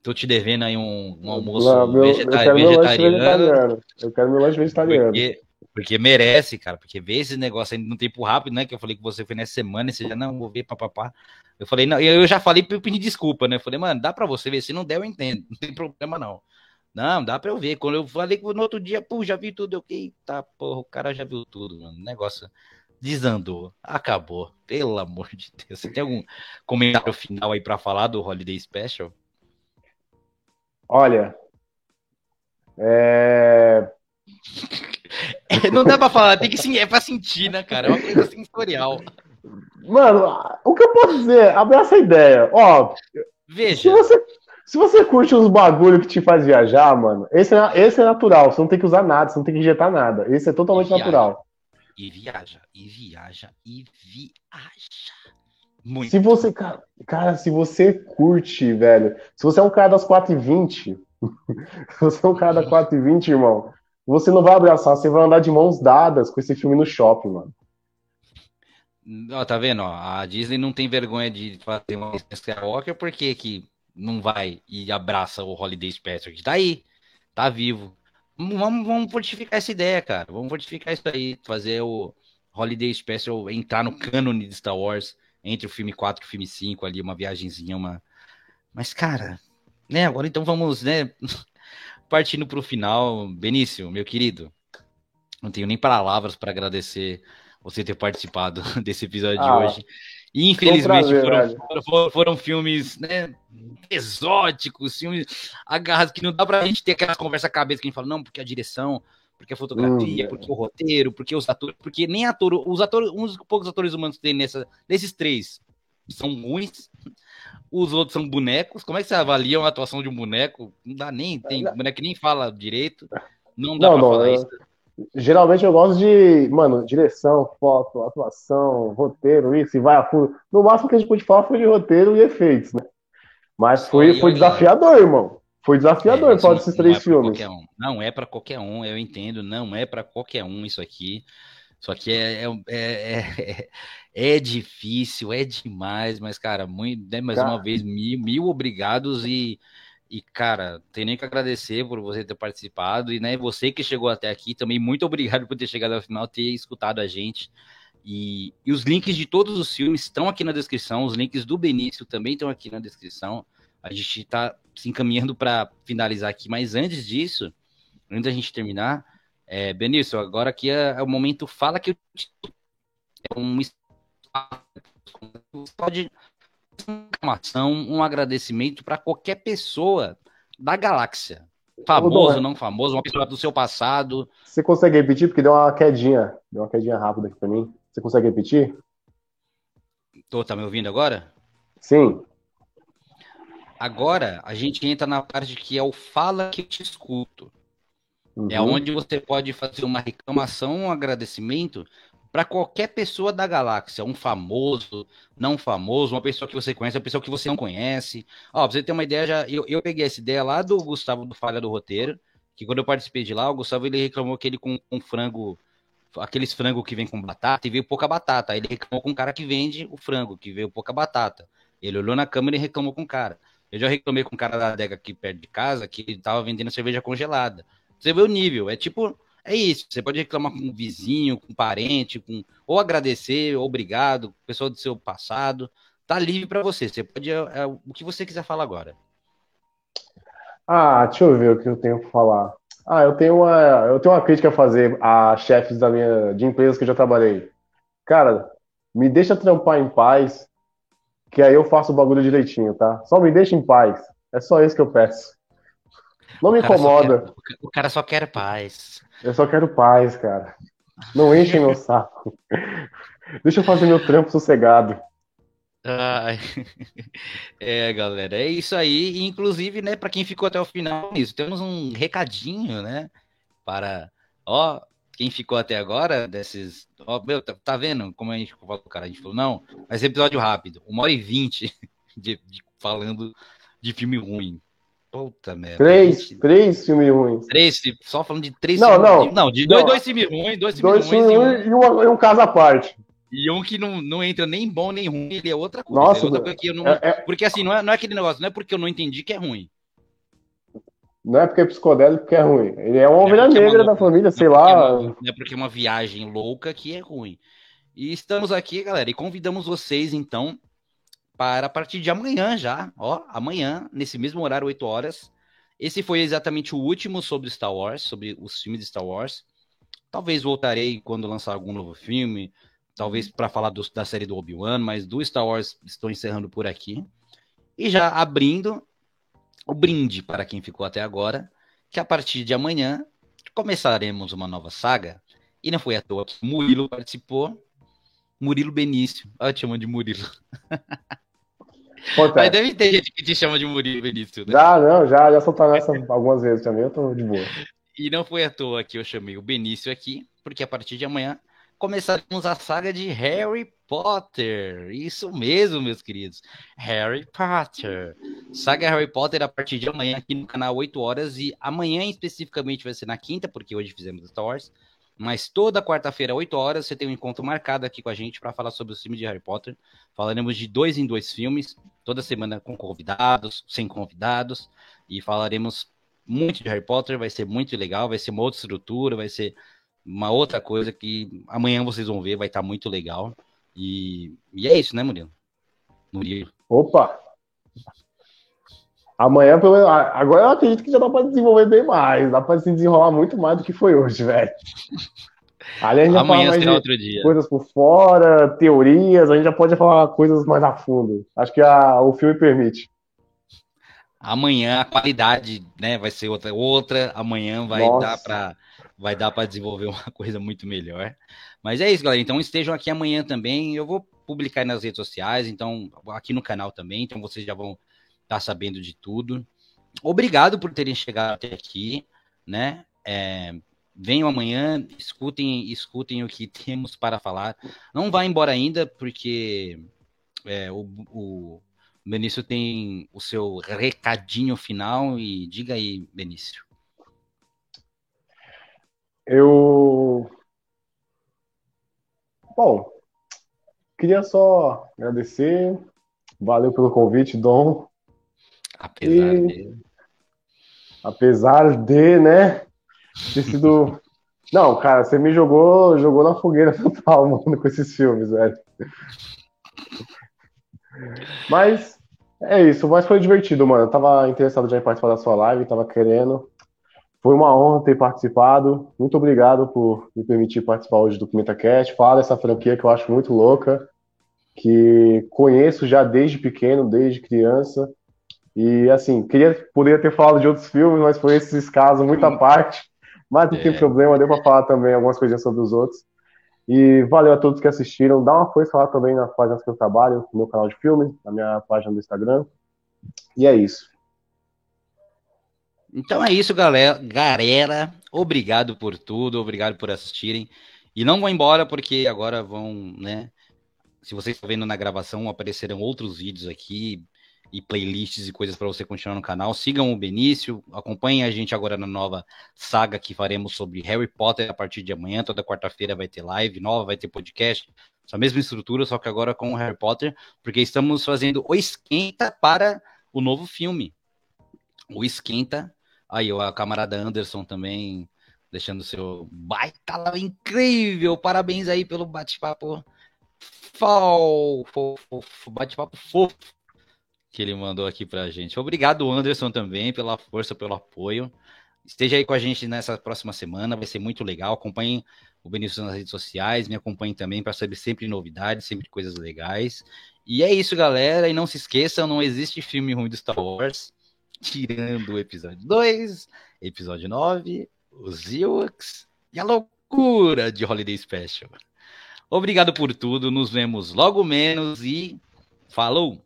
Tô te devendo aí um, um almoço não, meu, vegetariano. Eu quero vegetariano. Eu quero meu lanche vegetariano. Porque, porque merece, cara. Porque vê esse negócio aí no tempo rápido, né? Que eu falei que você foi nessa semana e você já não vou ver papapá. Eu falei, não, eu já falei pra eu pedir desculpa, né? Eu falei, mano, dá pra você ver. Se não der, eu entendo. Não tem problema, não. Não, dá pra eu ver. Quando eu falei que no outro dia, pô, já vi tudo. Eu, eita, porra, o cara já viu tudo, mano. O negócio desandou. Acabou. Pelo amor de Deus. Você tem algum comentário final aí pra falar do Holiday Special? Olha, é... é... não dá pra falar, tem que sim, é pra sentir, né, cara? É uma coisa sensorial. Mano, o que eu posso dizer? Abraça a ideia. Ó, Veja. Se você, se você curte os bagulho que te faz viajar, mano, esse é, esse é natural. Você não tem que usar nada, você não tem que injetar nada. Esse é totalmente e natural. E viaja, e viaja, e viaja. Muito. Se você, cara, cara, se você curte, velho, se você é um cara das 4h20, se você é um cara das 4h20, irmão, você não vai abraçar, você vai andar de mãos dadas com esse filme no shopping, mano. Ó, tá vendo? Ó, a Disney não tem vergonha de fazer uma Skywalker, por que que não vai e abraça o Holiday Special? Que tá aí, tá vivo. Vamos, vamos fortificar essa ideia, cara. Vamos fortificar isso aí, fazer o Holiday Special entrar no cânone de Star Wars entre o filme 4 e o filme 5 ali, uma viagenzinha, uma. Mas, cara, né, agora então vamos, né, partindo para o final. Benício, meu querido, não tenho nem palavras para agradecer você ter participado desse episódio ah, de hoje. Infelizmente prazer, foram, foram, foram, filmes né, exóticos, filmes agarrados que não dá pra gente ter aquelas conversas cabeça que a gente fala, não, porque a direção, porque a fotografia, hum, porque o roteiro, porque os atores, porque nem ator, os atores, uns poucos atores humanos tem nessa, nesses três são ruins, os outros são bonecos. Como é que você avalia a atuação de um boneco? Não dá nem, tem boneco que nem fala direito. Não dá não, pra não, falar eu, isso. Geralmente eu gosto de, mano, direção, foto, atuação, roteiro, isso, e vai a fundo. No máximo que a gente pode falar foi de roteiro e efeitos, né? Mas foi, foi desafiador, irmão. Foi desafiador é, falar desses três é filmes. Um. Não é para qualquer um, eu entendo, não é para qualquer um isso aqui. Só que é, é, é, é, difícil, é demais, mas, cara, muito, né, mais uma vez, mil, mil obrigados e, e, cara, tenho nem que agradecer por você ter participado e, né, você que chegou até aqui também, muito obrigado por ter chegado ao final, ter escutado a gente. E, e, os links de todos os filmes estão aqui na descrição, os links do Benício também estão aqui na descrição. A gente está se encaminhando para finalizar aqui, mas antes disso, antes da gente terminar, é, Benício, agora aqui é, é, o momento fala que eu te... é um pode uma ação, um agradecimento para qualquer pessoa da galáxia. Famoso, não famoso, uma pessoa do seu passado. Você consegue repetir? Porque deu uma quedinha. Deu uma quedinha rápida aqui para mim. Você consegue repetir? Tô, tá me ouvindo agora? Sim. Agora a gente entra na parte que é o fala que eu te escuto. É uhum. É onde você pode fazer uma reclamação, um agradecimento para qualquer pessoa da galáxia, um famoso, não famoso, uma pessoa que você conhece, uma pessoa que você não conhece. Ó, pra você ter uma ideia, já, eu, eu peguei essa ideia lá do Gustavo do Falha do Roteiro, que quando eu participei de lá, o Gustavo ele reclamou que ele com um frango aqueles frango que vem com batata e veio pouca batata. Aí ele reclamou com o cara que vende o frango, que veio pouca batata. Ele olhou na câmera e reclamou com o cara. Eu já reclamei com o cara da adega aqui perto de casa que ele tava vendendo cerveja congelada. Você vê o nível, é tipo, é isso. Você pode reclamar com um vizinho, com um parente, com ou agradecer, obrigado, pessoa do seu passado. Tá livre para você. Você pode é, é, o que você quiser falar agora. Ah, deixa eu ver o que eu tenho para falar. Ah, eu tenho uma, eu tenho uma crítica a fazer a chefes da minha, de empresas que eu já trabalhei. Cara, me deixa trampar em paz, que aí eu faço o bagulho direitinho, tá? Só me deixa em paz. É só isso que eu peço. Não me incomoda. Quer, o cara só quer paz. Eu só quero paz, cara. Não enchem meu saco. Deixa eu fazer meu trampo sossegado. Ai. É, galera, é isso aí. Inclusive, né, para quem ficou até o final, isso, temos um recadinho, né, para, ó, quem ficou até agora desses, ó, meu, tá, tá vendo como a gente falou, cara, a gente falou, não, mas episódio rápido, uma hora e vinte de, de, falando de filme ruim. Puta merda. Três, gente... três filmes ruins. Três, só falando de três não, filmes. Não, não, de dois, dois filmes ruins, dois filmes dois ruins. e, um, e um caso à parte. E um que não, não entra nem bom nem ruim, ele é outra coisa. Nossa, é outra coisa que eu não... É, é... Porque assim, não é, não é aquele negócio, não é porque eu não entendi que é ruim. Não é porque é psicodélico que é ruim. Ele é uma ovelha é negra é uma... da família, sei lá. É uma... Não é porque é uma viagem louca que é ruim. E estamos aqui, galera, e convidamos vocês, então, para a partir de amanhã já, ó, amanhã, nesse mesmo horário, 8 horas. Esse foi exatamente o último sobre Star Wars, sobre os filmes de Star Wars. Talvez voltarei quando lançar algum novo filme, talvez para falar do, da série do Obi-Wan, mas do Star Wars estou encerrando por aqui. E já abrindo o brinde para quem ficou até agora, que a partir de amanhã começaremos uma nova saga. E não foi à toa que Murilo participou. Murilo Benício. Ah, eu te chamo de Murilo. Mas deve ter gente que te chama de Murilo Benício, né? Já, não, já, já soltaram essa algumas vezes também, eu tô de boa. E não foi à toa que eu chamei o Benício aqui, porque a partir de amanhã começaremos a saga de Harry Potter. Isso mesmo, meus queridos. Harry Potter. Saga Harry Potter a partir de amanhã aqui no canal 8 horas. E amanhã especificamente vai ser na quinta, porque hoje fizemos Star Wars. Mas toda quarta-feira, 8 horas, você tem um encontro marcado aqui com a gente para falar sobre o filme de Harry Potter. Falaremos de dois em dois filmes, toda semana com convidados, sem convidados. E falaremos muito de Harry Potter. Vai ser muito legal, vai ser uma outra estrutura, vai ser uma outra coisa que amanhã vocês vão ver, vai estar tá muito legal. E, e é isso, né, Murilo? Murilo. Opa! Amanhã, pelo agora eu acredito que já dá para desenvolver bem mais, dá para se desenrolar muito mais do que foi hoje, velho. Ali a gente Amanhã será outro dia. Coisas por fora, teorias, a gente já pode falar coisas mais a fundo. Acho que a, o filme permite. Amanhã a qualidade, né, vai ser outra, outra. Amanhã vai Nossa. dar para vai dar para desenvolver uma coisa muito melhor. Mas é isso, galera. Então estejam aqui amanhã também. Eu vou publicar nas redes sociais, então aqui no canal também, então vocês já vão tá sabendo de tudo. Obrigado por terem chegado até aqui, né? É, venham amanhã, escutem, escutem o que temos para falar. Não vá embora ainda, porque é, o, o Benício tem o seu recadinho final e diga aí, Benício. Eu. Bom, queria só agradecer. Valeu pelo convite, Dom. Apesar e... de. Apesar de, né? Ter sido Não, cara, você me jogou, jogou na fogueira total, mano, com esses filmes, velho. Mas é isso, mas foi divertido, mano. Eu tava interessado já em participar da sua live, tava querendo. Foi uma honra ter participado. Muito obrigado por me permitir participar hoje do Pimenta Cast. Falar dessa franquia que eu acho muito louca, que conheço já desde pequeno, desde criança. E assim, queria poderia ter falado de outros filmes, mas foi esses casos muita parte. Mas não é. tem problema, deu para falar também algumas coisinhas sobre os outros. E valeu a todos que assistiram. Dá uma força lá também nas páginas que eu trabalho, no meu canal de filme, na minha página do Instagram. E é isso. Então é isso, galera. Galera, obrigado por tudo, obrigado por assistirem. E não vão embora porque agora vão, né? Se vocês estão vendo na gravação, aparecerão outros vídeos aqui e playlists e coisas para você continuar no canal. Sigam o Benício, acompanhem a gente agora na nova saga que faremos sobre Harry Potter a partir de amanhã. Toda quarta-feira vai ter live nova, vai ter podcast. Essa mesma estrutura, só que agora com Harry Potter, porque estamos fazendo o esquenta para o novo filme. O esquenta. Aí, a camarada Anderson também deixando seu baita lá incrível. Parabéns aí pelo bate-papo. Fofo, bate-papo fofo que ele mandou aqui pra gente. Obrigado, Anderson, também, pela força, pelo apoio. Esteja aí com a gente nessa próxima semana, vai ser muito legal. Acompanhem o Benício nas redes sociais, me acompanhem também para saber sempre novidades, sempre coisas legais. E é isso, galera. E não se esqueçam, não existe filme ruim do Star Wars, tirando o episódio 2, episódio 9, os Ewoks e a loucura de Holiday Special. Obrigado por tudo, nos vemos logo menos e falou!